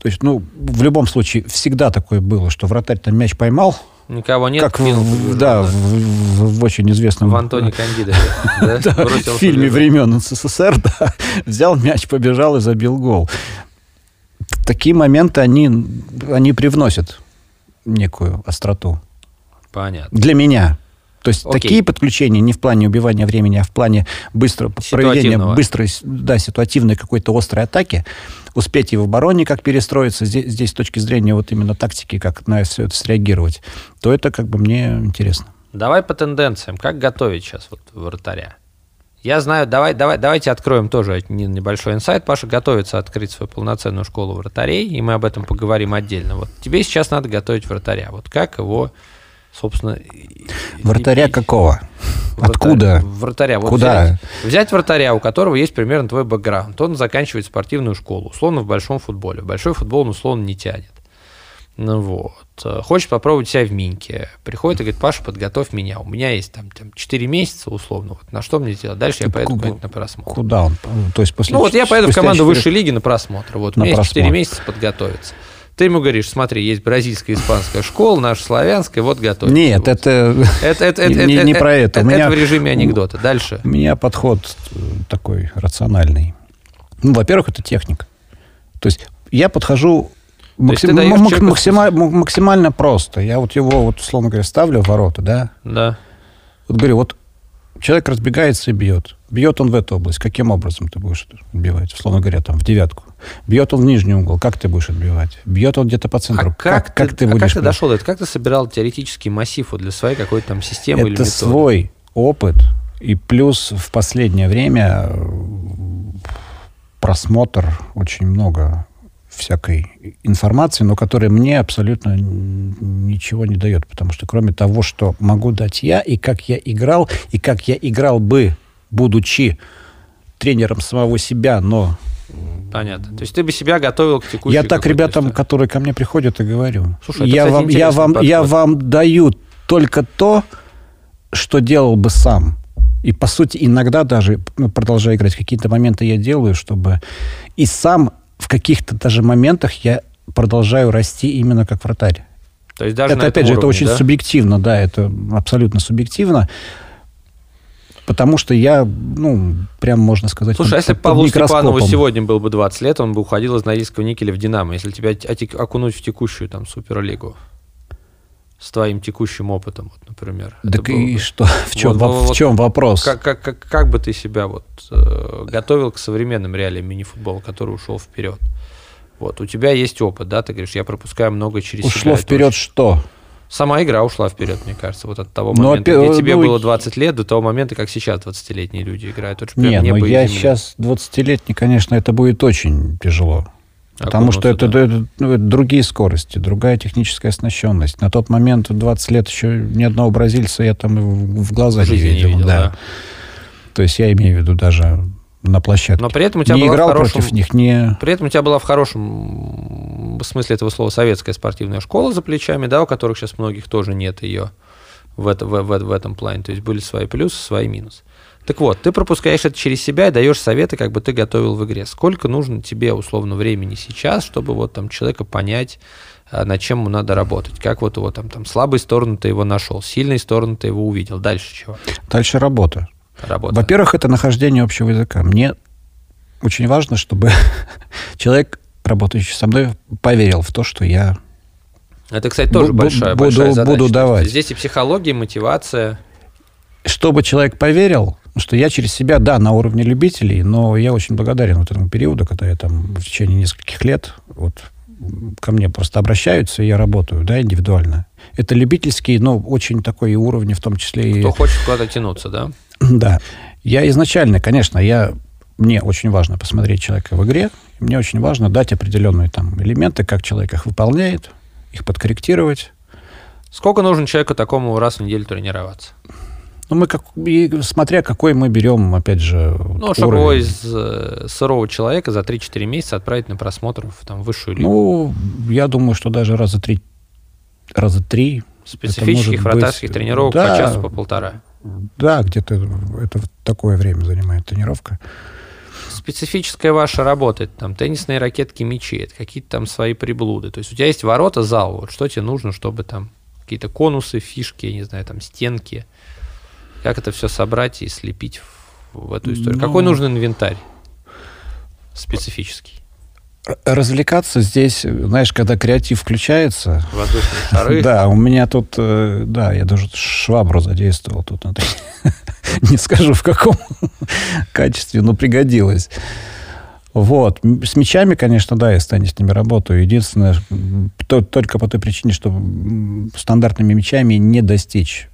то есть, ну, в любом случае, всегда такое было, что вратарь там мяч поймал, Никого нет. как кинул, в- побежал, да, в, в- в очень известном... В Антоне Бросил в фильме времен СССР, да, взял мяч, побежал и забил гол. Такие моменты, они, они привносят некую остроту. Понятно. Для меня. То есть Окей. такие подключения не в плане убивания времени, а в плане быстро проведения быстрой, да, ситуативной какой-то острой атаки, успеть и в обороне как перестроиться, здесь, здесь с точки зрения вот именно тактики, как на все это среагировать, то это как бы мне интересно. Давай по тенденциям. Как готовить сейчас вот вратаря? Я знаю, давай, давай, давайте откроем тоже не- небольшой инсайт. Паша готовится открыть свою полноценную школу вратарей, и мы об этом поговорим отдельно. Вот тебе сейчас надо готовить вратаря. Вот как его, собственно... Вратаря и- какого? Вратаря- Откуда? Вратаря. Вот Куда? Взять, взять вратаря, у которого есть примерно твой бэкграунд. Он заканчивает спортивную школу, условно в большом футболе. В большой футбол он условно не тянет. Ну вот. Э, Хочет попробовать себя в Минке. Приходит и говорит, Паша, подготовь меня. У меня есть там, там 4 месяца условно. Вот на что мне делать? Дальше я поеду куда- на просмотр. Куда он? То есть после Ну вот я поеду в команду четыре- высшей лиги на просмотр. Вот у На меня есть 4 просмотр. месяца подготовиться. Ты ему говоришь, смотри, есть бразильская, испанская школа, наша славянская, вот готовь. Нет, Вот. это, Это, это, это, не, это- не про это. У Это, меня, в режиме анекдота. Дальше. у меня подход э, такой рациональный. Ну, во-первых, это техника. То есть я подхожу есть ты максим- даешь человеку- максима- максимально просто. Я вот его, вот, условно говоря, ставлю в ворота, да. Да. Вот говорю, вот человек разбегается и бьет. Бьет он в эту область. Каким образом ты будешь отбивать? Условно говоря, там, в девятку. Бьет он в нижний угол. Как ты будешь отбивать? Бьет он где-то по центру. А как, как ты, ты а будешь... как ты дошел до этого? Как ты собирал теоретический массив вот для своей какой-то там системы или Это методы? свой опыт. И плюс в последнее время э, просмотр очень много всякой информации, но которая мне абсолютно ничего не дает. Потому что кроме того, что могу дать я, и как я играл, и как я играл бы, будучи тренером самого себя, но Понятно. То есть ты бы себя готовил к текущей я так ребятам, истории. которые ко мне приходят, и говорю. Слушай, это, я, кстати, вам, я, вам, я вам даю только то, что делал бы сам. И, по сути, иногда даже, ну, продолжая играть, какие-то моменты я делаю, чтобы... И сам в каких-то даже моментах я продолжаю расти именно как вратарь. То есть даже это, опять этом же, это уровне, очень да? субъективно, да, это абсолютно субъективно. Потому что я, ну, прям можно сказать... Слушай, а если под Павлу Степанову сегодня было бы 20 лет, он бы уходил из Норильского никеля в Динамо. Если тебя окунуть в текущую там Суперлигу с твоим текущим опытом, вот, например. Так было и бы- что? В чем, Вот, во- вот, в чем вопрос? Как, как, как, как бы ты себя вот э, готовил к современным реалиям мини-футбола, который ушел вперед? Вот, у тебя есть опыт, да, ты говоришь, я пропускаю много через себя. Ушло это вперед очень- что? Сама игра ушла вперед, мне кажется, вот от того Ну, момента, опе- где тебе ну, было и- 20 лет, до того момента, как сейчас 20-летние люди играют. Это же прям Не, ну небо и я земля. сейчас 20-летний, конечно, это будет очень тяжело. Потому что это, это, ну, это другие скорости, другая техническая оснащенность. На тот момент, в 20 лет, еще ни одного бразильца я там в, в глаза в не видел. Не видел да. Да. То есть я имею в виду даже на площадке. Но при этом у тебя не была играл в хорошем, против них, не... При этом у тебя была в хорошем смысле этого слова советская спортивная школа за плечами, да, у которых сейчас многих тоже нет ее в, это, в, в, в этом плане. То есть были свои плюсы, свои минусы. Так вот, ты пропускаешь это через себя и даешь советы, как бы ты готовил в игре. Сколько нужно тебе, условно, времени сейчас, чтобы вот там человека понять, а, над чем ему надо работать? Как вот его там, там слабые стороны ты его нашел, сильные стороны ты его увидел. Дальше чего? Дальше работа. Работа. Во-первых, это нахождение общего языка. Мне очень важно, чтобы человек, работающий со мной, поверил в то, что я это, кстати, тоже буду, большая, буду, большая задача. Буду давать. Здесь и психология, и мотивация. Чтобы человек поверил, что я через себя, да, на уровне любителей, но я очень благодарен вот этому периоду, когда я там в течение нескольких лет вот ко мне просто обращаются, и я работаю, да, индивидуально. Это любительский, но очень такой уровень, в том числе Кто и... хочет куда-то тянуться, да? Да. Я изначально, конечно, я мне очень важно посмотреть человека в игре, мне очень важно дать определенные там элементы, как человек их выполняет, их подкорректировать. Сколько нужно человеку такому раз в неделю тренироваться? Ну, мы как, и смотря какой мы берем, опять же, Ну, чтобы его из э, сырого человека за 3-4 месяца отправить на просмотр в там, высшую лигу. Ну, я думаю, что даже раза три, раза три. Специфических вратарских быть... тренировок да, по часу, по полтора. Да, где-то это такое время занимает тренировка. Специфическая ваша работа, это там теннисные ракетки, мячи, это какие-то там свои приблуды. То есть у тебя есть ворота, зал, вот что тебе нужно, чтобы там какие-то конусы, фишки, я не знаю, там стенки, как это все собрать и слепить в, в эту историю? Ну, Какой нужен инвентарь специфический? Развлекаться здесь, знаешь, когда креатив включается. Воздушные шары. Да, у меня тут, э, да, я даже швабру задействовал тут. Не скажу в каком качестве, но пригодилось. Вот. С мечами, конечно, да, я с теннисными работаю. Единственное, только по той причине, что стандартными мечами не достичь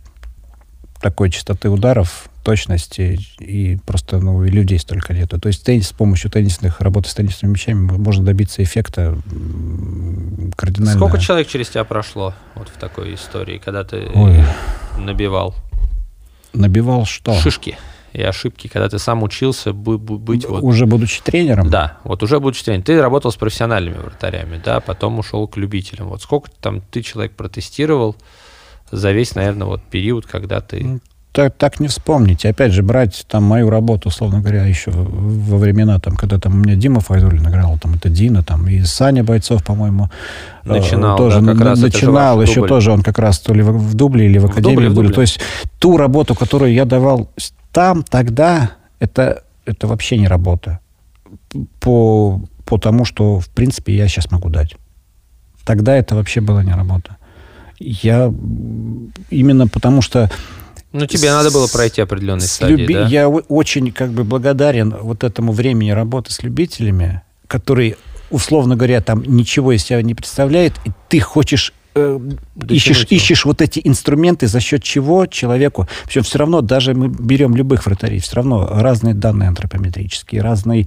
такой частоты ударов, точности, и просто ну, и людей столько нету. То есть теннис, с помощью теннисных, работы с теннисными мячами можно добиться эффекта кардинально. Сколько человек через тебя прошло вот в такой истории, когда ты Ой. набивал? Набивал что? Шишки и ошибки, когда ты сам учился быть вот... Уже будучи тренером? Да, вот уже будучи тренером. Ты работал с профессиональными вратарями, да, потом ушел к любителям. Вот сколько там ты человек протестировал, за весь, наверное, вот период, когда ты... Так, так не вспомните. Опять же, брать там мою работу, условно говоря, еще во времена, там, когда там у меня Дима Файзулин играл, там это Дина, там и Саня Бойцов, по-моему, э, начинал, тоже да, как раз начинал еще тоже он как раз то ли в, в дубле или в, в академии дубле, в дубле. То есть ту работу, которую я давал там тогда, это это вообще не работа по по тому, что в принципе я сейчас могу дать. Тогда это вообще была не работа. Я именно потому что ну, тебе с, надо было пройти определенные стадии, люби... да? Я очень как бы благодарен вот этому времени работы с любителями, которые, условно говоря, там ничего из себя не представляет, и ты хочешь э, ищешь, ищешь вот эти инструменты, за счет чего человеку... Причем все равно, даже мы берем любых вратарей, все равно разные данные антропометрические, разная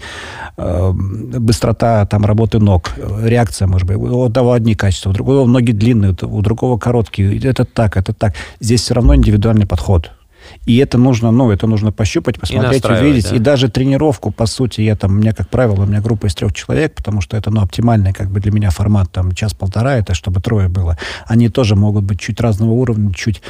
э, быстрота там, работы ног, реакция, может быть. У одного одни качества, у другого ноги длинные, у другого короткие. Это так, это так. Здесь все равно индивидуальный подход. И это нужно, ну, это нужно пощупать, посмотреть, увидеть. Да? И даже тренировку, по сути, я там, у меня, как правило, у меня группа из трех человек, потому что это, ну, оптимальный, как бы для меня формат, там, час-полтора, это чтобы трое было. Они тоже могут быть чуть разного уровня, чуть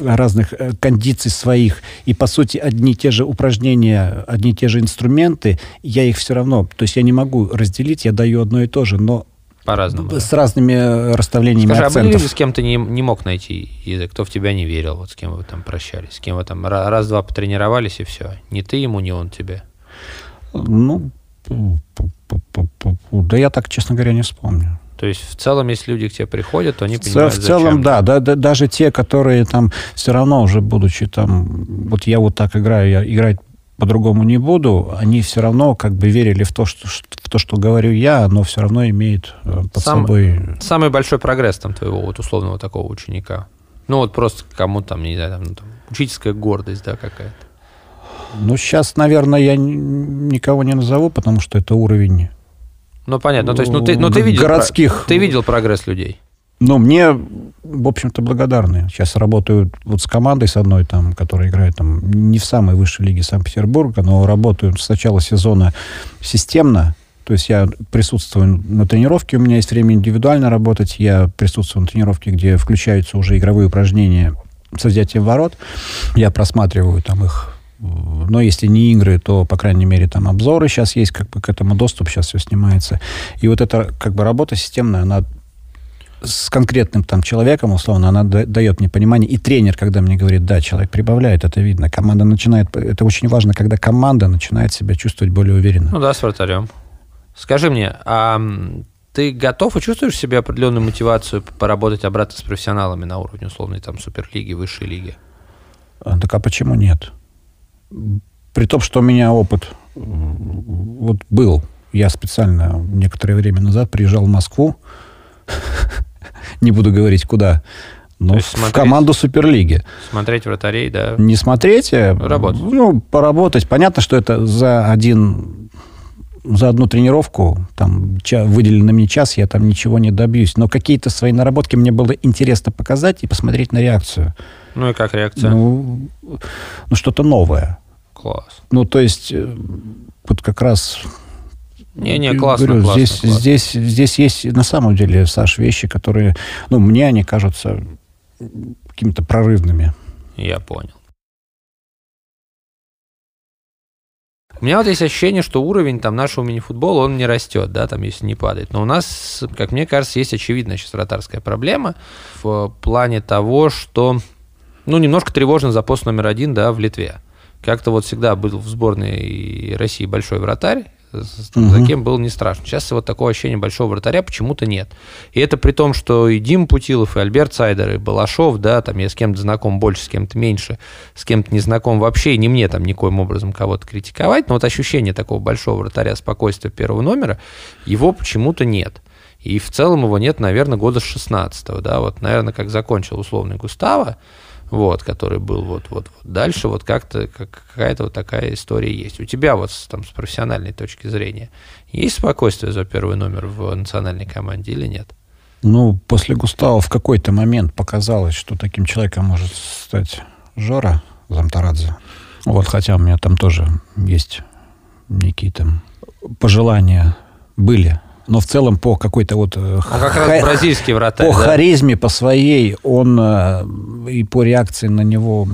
разных э, кондиций своих. И, по сути, одни и те же упражнения, одни и те же инструменты, я их все равно, то есть я не могу разделить, я даю одно и то же, но по-разному. С да. разными э, расставлениями Скажи, акцентов. а были люди, с кем ты не, не мог найти язык, кто в тебя не верил, вот с кем вы там прощались, с кем вы там раз-два потренировались и все? Не ты ему, не он тебе? Ну, да я так, честно говоря, не вспомню. То есть в целом, если люди к тебе приходят, то они понимают, В целом, зачем. да, да, да. Даже те, которые там все равно уже будучи там, вот я вот так играю, я играть по-другому не буду, они все равно как бы верили в то, что, в то, что говорю я, но все равно имеет э, под Сам, собой... Самый большой прогресс там твоего вот условного такого ученика? Ну вот просто кому там, не знаю, там, ну, там учительская гордость, да, какая-то. Ну, сейчас, наверное, я никого не назову, потому что это уровень Ну, понятно. Ну, то есть, ну, ты, ну, ты видел... Городских... Ты видел прогресс людей? Ну, мне, в общем-то, благодарны. Сейчас работаю вот с командой с одной, там, которая играет там, не в самой высшей лиге Санкт-Петербурга, но работаю с начала сезона системно. То есть я присутствую на тренировке, у меня есть время индивидуально работать, я присутствую на тренировке, где включаются уже игровые упражнения с взятием ворот. Я просматриваю там их но если не игры, то, по крайней мере, там обзоры сейчас есть, как бы к этому доступ сейчас все снимается. И вот эта как бы работа системная, она с конкретным там человеком, условно, она дает мне понимание. И тренер, когда мне говорит, да, человек прибавляет, это видно. Команда начинает, это очень важно, когда команда начинает себя чувствовать более уверенно. Ну да, с вратарем. Скажи мне, а ты готов и чувствуешь себе определенную мотивацию поработать обратно с профессионалами на уровне условной там суперлиги, высшей лиги? А, так а почему нет? При том, что у меня опыт вот был. Я специально некоторое время назад приезжал в Москву, не буду говорить куда, но в смотреть, команду Суперлиги. Смотреть вратарей, да? Не смотреть, а работать. Ну, поработать. Понятно, что это за один за одну тренировку, там, выделенный мне час, я там ничего не добьюсь. Но какие-то свои наработки мне было интересно показать и посмотреть на реакцию. Ну и как реакция? Ну, ну что-то новое. Класс. Ну, то есть, э, вот как раз... Не-не, классно, говорю, классно, здесь, классно. Здесь, здесь есть, на самом деле, Саш, вещи, которые, ну, мне они кажутся какими-то прорывными. Я понял. У меня вот есть ощущение, что уровень там нашего мини-футбола, он не растет, да, там, если не падает. Но у нас, как мне кажется, есть очевидная сейчас вратарская проблема в плане того, что, ну, немножко тревожно за пост номер один, да, в Литве. Как-то вот всегда был в сборной России большой вратарь, угу. за кем был не страшно. Сейчас вот такого ощущения большого вратаря почему-то нет. И это при том, что и Дим Путилов, и Альберт Сайдер, и Балашов, да, там я с кем-то знаком больше, с кем-то меньше, с кем-то не знаком вообще, и не мне там никоим образом кого-то критиковать, но вот ощущение такого большого вратаря спокойствия первого номера, его почему-то нет. И в целом его нет, наверное, года с 16 да, вот, наверное, как закончил условный Густава, вот, который был вот, вот, вот. Дальше вот как-то как, какая-то вот такая история есть. У тебя вот там с профессиональной точки зрения есть спокойствие за первый номер в национальной команде или нет? Ну, после Густава в какой-то момент показалось, что таким человеком может стать Жора Замтарадзе. Вот, хотя у меня там тоже есть некие там пожелания были но в целом по какой-то вот... Э, как ха- раз бразильский вратарь, По да? харизме, по своей, он э, и по реакции на него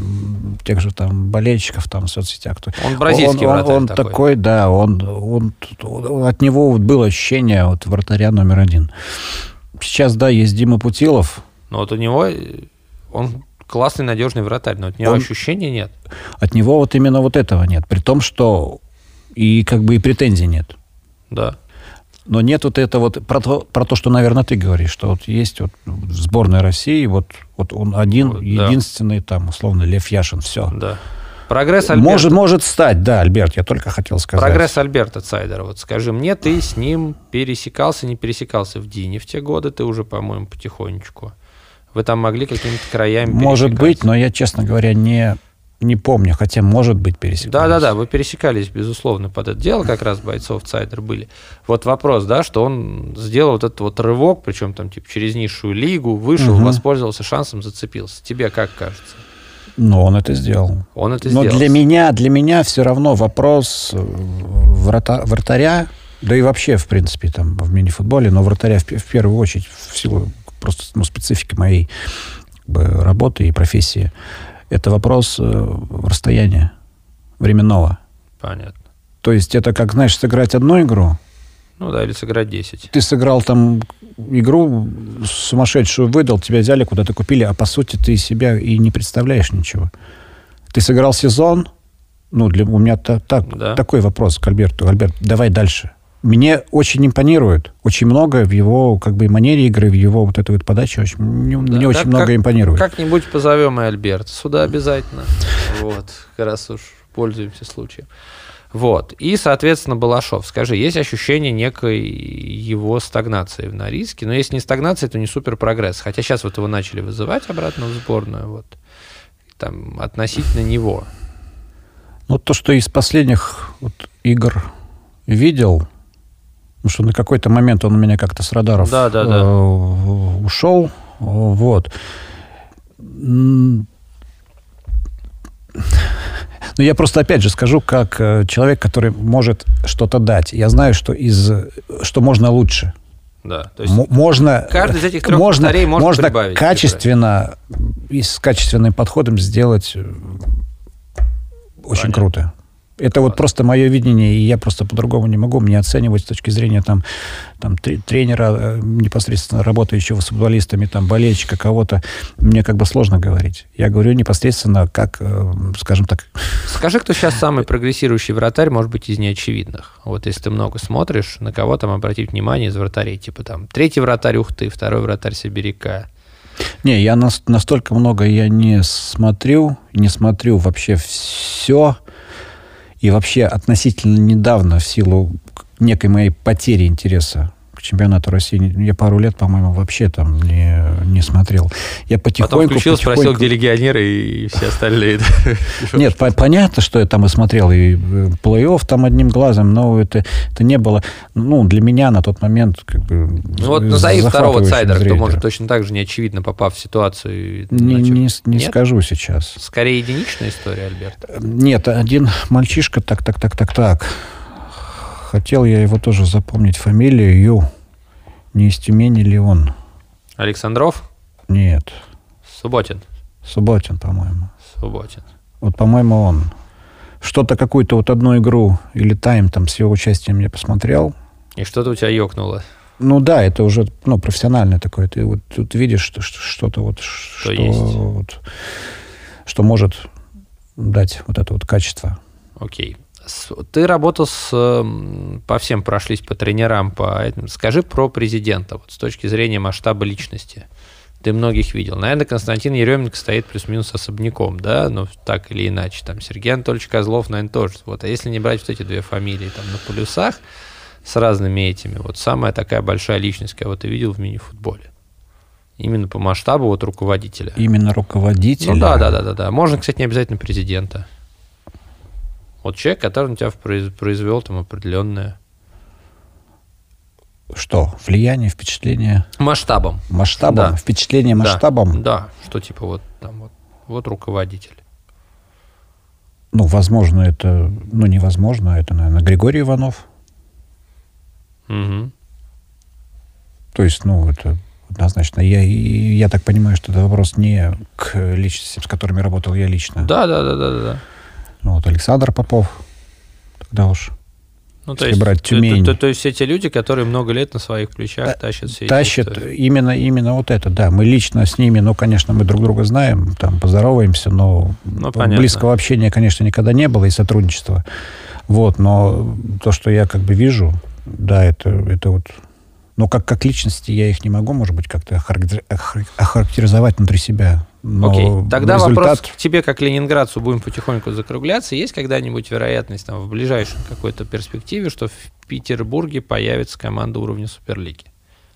тех же там болельщиков там в соцсетях. Он бразильский он, вратарь Он, такой. такой, да, он, он, от него вот было ощущение вот вратаря номер один. Сейчас, да, есть Дима Путилов. Но вот у него, он классный, надежный вратарь, но от него он, ощущения нет. От него вот именно вот этого нет. При том, что и как бы и претензий нет. Да. Но нет вот это вот про то, про то, что, наверное, ты говоришь, что вот есть вот сборная России, вот, вот он один, вот, единственный, да. там, условно, Лев Яшин, все. Да. Прогресс Альберта... Может, может стать, да, Альберт, я только хотел сказать. Прогресс Альберта Цайдера, вот скажи мне, ты с ним пересекался, не пересекался в Дине в те годы, ты уже, по-моему, потихонечку. Вы там могли какими-то краями Может быть, но я, честно говоря, не не помню, хотя, может быть, пересекались. Да-да-да, вы пересекались, безусловно, под это дело, как раз бойцов Цайдер были. Вот вопрос, да, что он сделал вот этот вот рывок, причем там типа через низшую лигу, вышел, угу. воспользовался шансом, зацепился. Тебе как кажется? Ну, он это сделал. Он это Но сделал. для меня, для меня все равно вопрос э, врата, вратаря, да и вообще, в принципе, там в мини-футболе, но вратаря в, в первую очередь в силу просто ну, специфики моей как бы, работы и профессии – это вопрос э, расстояния временного. Понятно. То есть это как, знаешь, сыграть одну игру. Ну да, или сыграть 10. Ты сыграл там игру сумасшедшую выдал, тебя взяли, куда-то купили, а по сути ты себя и не представляешь ничего. Ты сыграл сезон, ну, для, у меня та, так, да. такой вопрос к Альберту. Альберт, давай дальше. Мне очень импонирует. Очень много в его как бы манере игры, в его вот этой вот подаче. Очень, мне да, мне очень много импонирует. Как-нибудь позовем и Альберт. Сюда обязательно. Вот. Раз уж пользуемся случаем. Вот. И, соответственно, Балашов. Скажи, есть ощущение некой его стагнации в Норильске? Но если не стагнация, то не супер прогресс. Хотя сейчас вот его начали вызывать обратно в сборную. Вот. Там, относительно него. Ну, то, что из последних вот игр видел, Потому что на какой-то момент он у меня как-то с радаров Да, да, да. э, ушел. Вот. М, Ну, я просто опять же скажу, как э, человек, который может что-то дать. Я знаю, что из что можно лучше. Да, то есть можно каждый из этих трех можно, может можно прибавить, качественно и с качественным подходом сделать э, очень Понятно. круто. Это вот просто мое видение, и я просто по-другому не могу мне оценивать с точки зрения там, там тре- тренера, э, непосредственно работающего с футболистами, там, болельщика, кого-то. Мне как бы сложно говорить. Я говорю непосредственно, как, э, скажем так, Скажи, кто сейчас самый прогрессирующий вратарь, может быть, из неочевидных. Вот если ты много смотришь, на кого там обратить внимание из вратарей, типа там третий вратарь Ухты, второй вратарь Сибиряка. Не, я нас- настолько много я не смотрю, не смотрю вообще все. И вообще относительно недавно, в силу некой моей потери интереса к чемпионату России, я пару лет, по-моему, вообще там не, не смотрел. Я потихоньку... Потом включил, спросил, потихоньку- где легионеры и все остальные. Нет, по- понятно, что я там и смотрел, и э, плей-офф там одним глазом, но это, это не было, ну, для меня на тот момент как бы Ну вот назови второго сайдера, кто может точно так же неочевидно попав в ситуацию. Не, не, не скажу сейчас. Скорее единичная история, Альберт. Нет, один мальчишка, так, так, так, так, так. Хотел я его тоже запомнить фамилию. Ю. Не из Тюмени ли он? Александров, Нет. Субботин. Субботин, по-моему. Субботин. Вот, по-моему, он. Что-то, какую-то вот одну игру или тайм там с его участием я посмотрел. И что-то у тебя ёкнуло. Ну да, это уже ну, профессиональное такое. Ты вот тут видишь что, что- что-то вот, что, есть. вот, что может дать вот это вот качество. Окей. Ты работал с... эм, По всем прошлись, по тренерам, по этим. Скажи про президента, вот с точки зрения масштаба личности. Ты многих видел. Наверное, Константин Еременко стоит плюс-минус особняком, да, но так или иначе. Там Сергей Анатольевич Козлов, наверное, тоже. Вот. А если не брать вот эти две фамилии там на полюсах с разными этими, вот самая такая большая личность, кого ты видел в мини-футболе. Именно по масштабу вот руководителя. Именно руководитель. Ну да, да, да, да, да. Можно, кстати, не обязательно президента. Вот человек, который на тебя произ- произвел там определенное Что? Влияние, впечатление масштабом. масштабом? Да. Впечатление Да, масштабом? Да, что типа вот там вот, вот руководитель. Ну, возможно, это... Ну, невозможно. Это, наверное, Григорий Иванов. Мгм. То есть, ну, это однозначно. Я, я так понимаю, что это вопрос не к личностям, с которыми работал я лично. Да, да, да, да, да, да. Ну, вот Александр Попов. Тогда уж Ну, то есть, брать Тюмень. То, то- то есть те люди, которые много лет на своих плечах Та- тащат все эти тащат истории. именно, именно вот это, да. Мы лично с ними, ну, конечно, мы друг друга знаем, там, поздороваемся, но Ну, понятно. близкого общения, конечно, никогда не было и сотрудничества. Вот, но то, что я как бы вижу, да, это, это вот... Но как, как личности я их не могу, может быть, как-то охарактер- охар- охарактеризовать внутри себя. Но Окей, тогда результат- вопрос к тебе, как ленинградцу, будем потихоньку закругляться. Есть когда-нибудь вероятность там, в ближайшей какой-то перспективе, что в Петербурге появится команда уровня Суперлиги?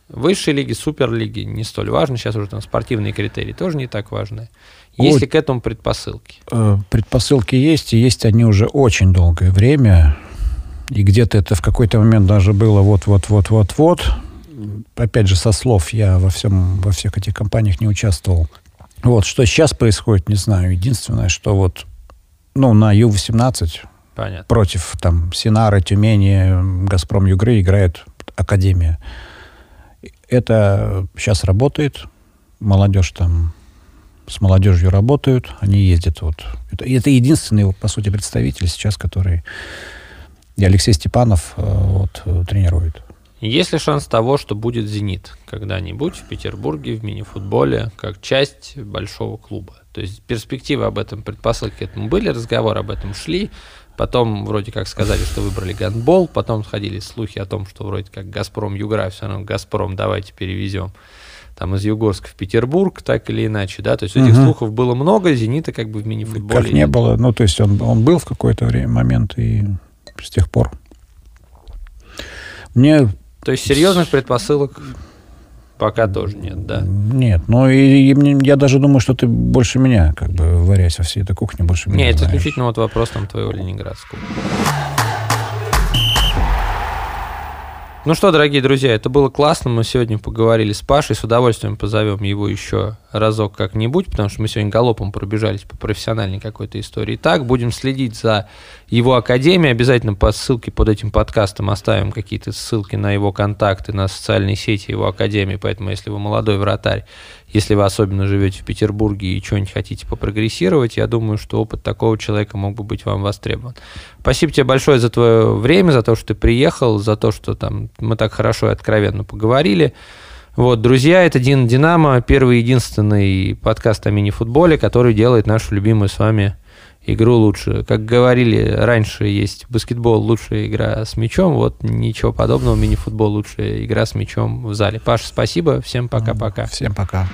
Высшей лиги, Суперлиги не столь важно, сейчас уже там спортивные критерии тоже не так важны. Есть Ой. ли к этому предпосылки? Э, предпосылки есть, и есть они уже очень долгое время. И где-то это в какой-то момент даже было вот-вот-вот-вот-вот. Опять же, со слов я во, всем, во всех этих компаниях не участвовал. Вот, что сейчас происходит, не знаю. Единственное, что вот ну, на Ю-18 Понятно. против там Синара, Тюмени, Газпром Югры играет Академия. Это сейчас работает. Молодежь там с молодежью работают, они ездят вот. Это, это единственный, по сути, представитель сейчас, который и Алексей Степанов э, вот, э, тренирует. Есть ли шанс того, что будет «Зенит» когда-нибудь в Петербурге в мини-футболе как часть большого клуба? То есть перспективы об этом, предпосылки к этому были, разговоры об этом шли, потом вроде как сказали, что выбрали гандбол, потом сходили слухи о том, что вроде как «Газпром» Югра, все равно «Газпром» давайте перевезем там из Югорска в Петербург, так или иначе, да, то есть этих Мгм. слухов было много, «Зенита» как бы в мини-футболе Как не было, ну, то есть он, он был в какое-то время, момент, и с тех пор. Мне То есть серьезных предпосылок пока тоже нет, да? Нет, ну и, и мне- я даже думаю, что ты больше меня, как бы, варясь во всей этой кухне, больше меня Нет, это исключительно вот вопрос там твоего ленинградского. Ну что, дорогие друзья, это было классно. Мы сегодня поговорили с Пашей. С удовольствием позовем его еще разок как-нибудь, потому что мы сегодня галопом пробежались по профессиональной какой-то истории. Так, будем следить за его академией. Обязательно по ссылке под этим подкастом оставим какие-то ссылки на его контакты, на социальные сети его академии. Поэтому, если вы молодой вратарь, если вы особенно живете в Петербурге и что-нибудь хотите попрогрессировать, я думаю, что опыт такого человека мог бы быть вам востребован. Спасибо тебе большое за твое время, за то, что ты приехал, за то, что там мы так хорошо и откровенно поговорили. Вот, друзья, это Дин Динамо, первый и единственный подкаст о мини-футболе, который делает нашу любимую с вами игру лучше. Как говорили раньше, есть баскетбол лучшая игра с мячом, вот ничего подобного, мини-футбол лучшая игра с мячом в зале. Паша, спасибо, всем пока-пока. Всем пока.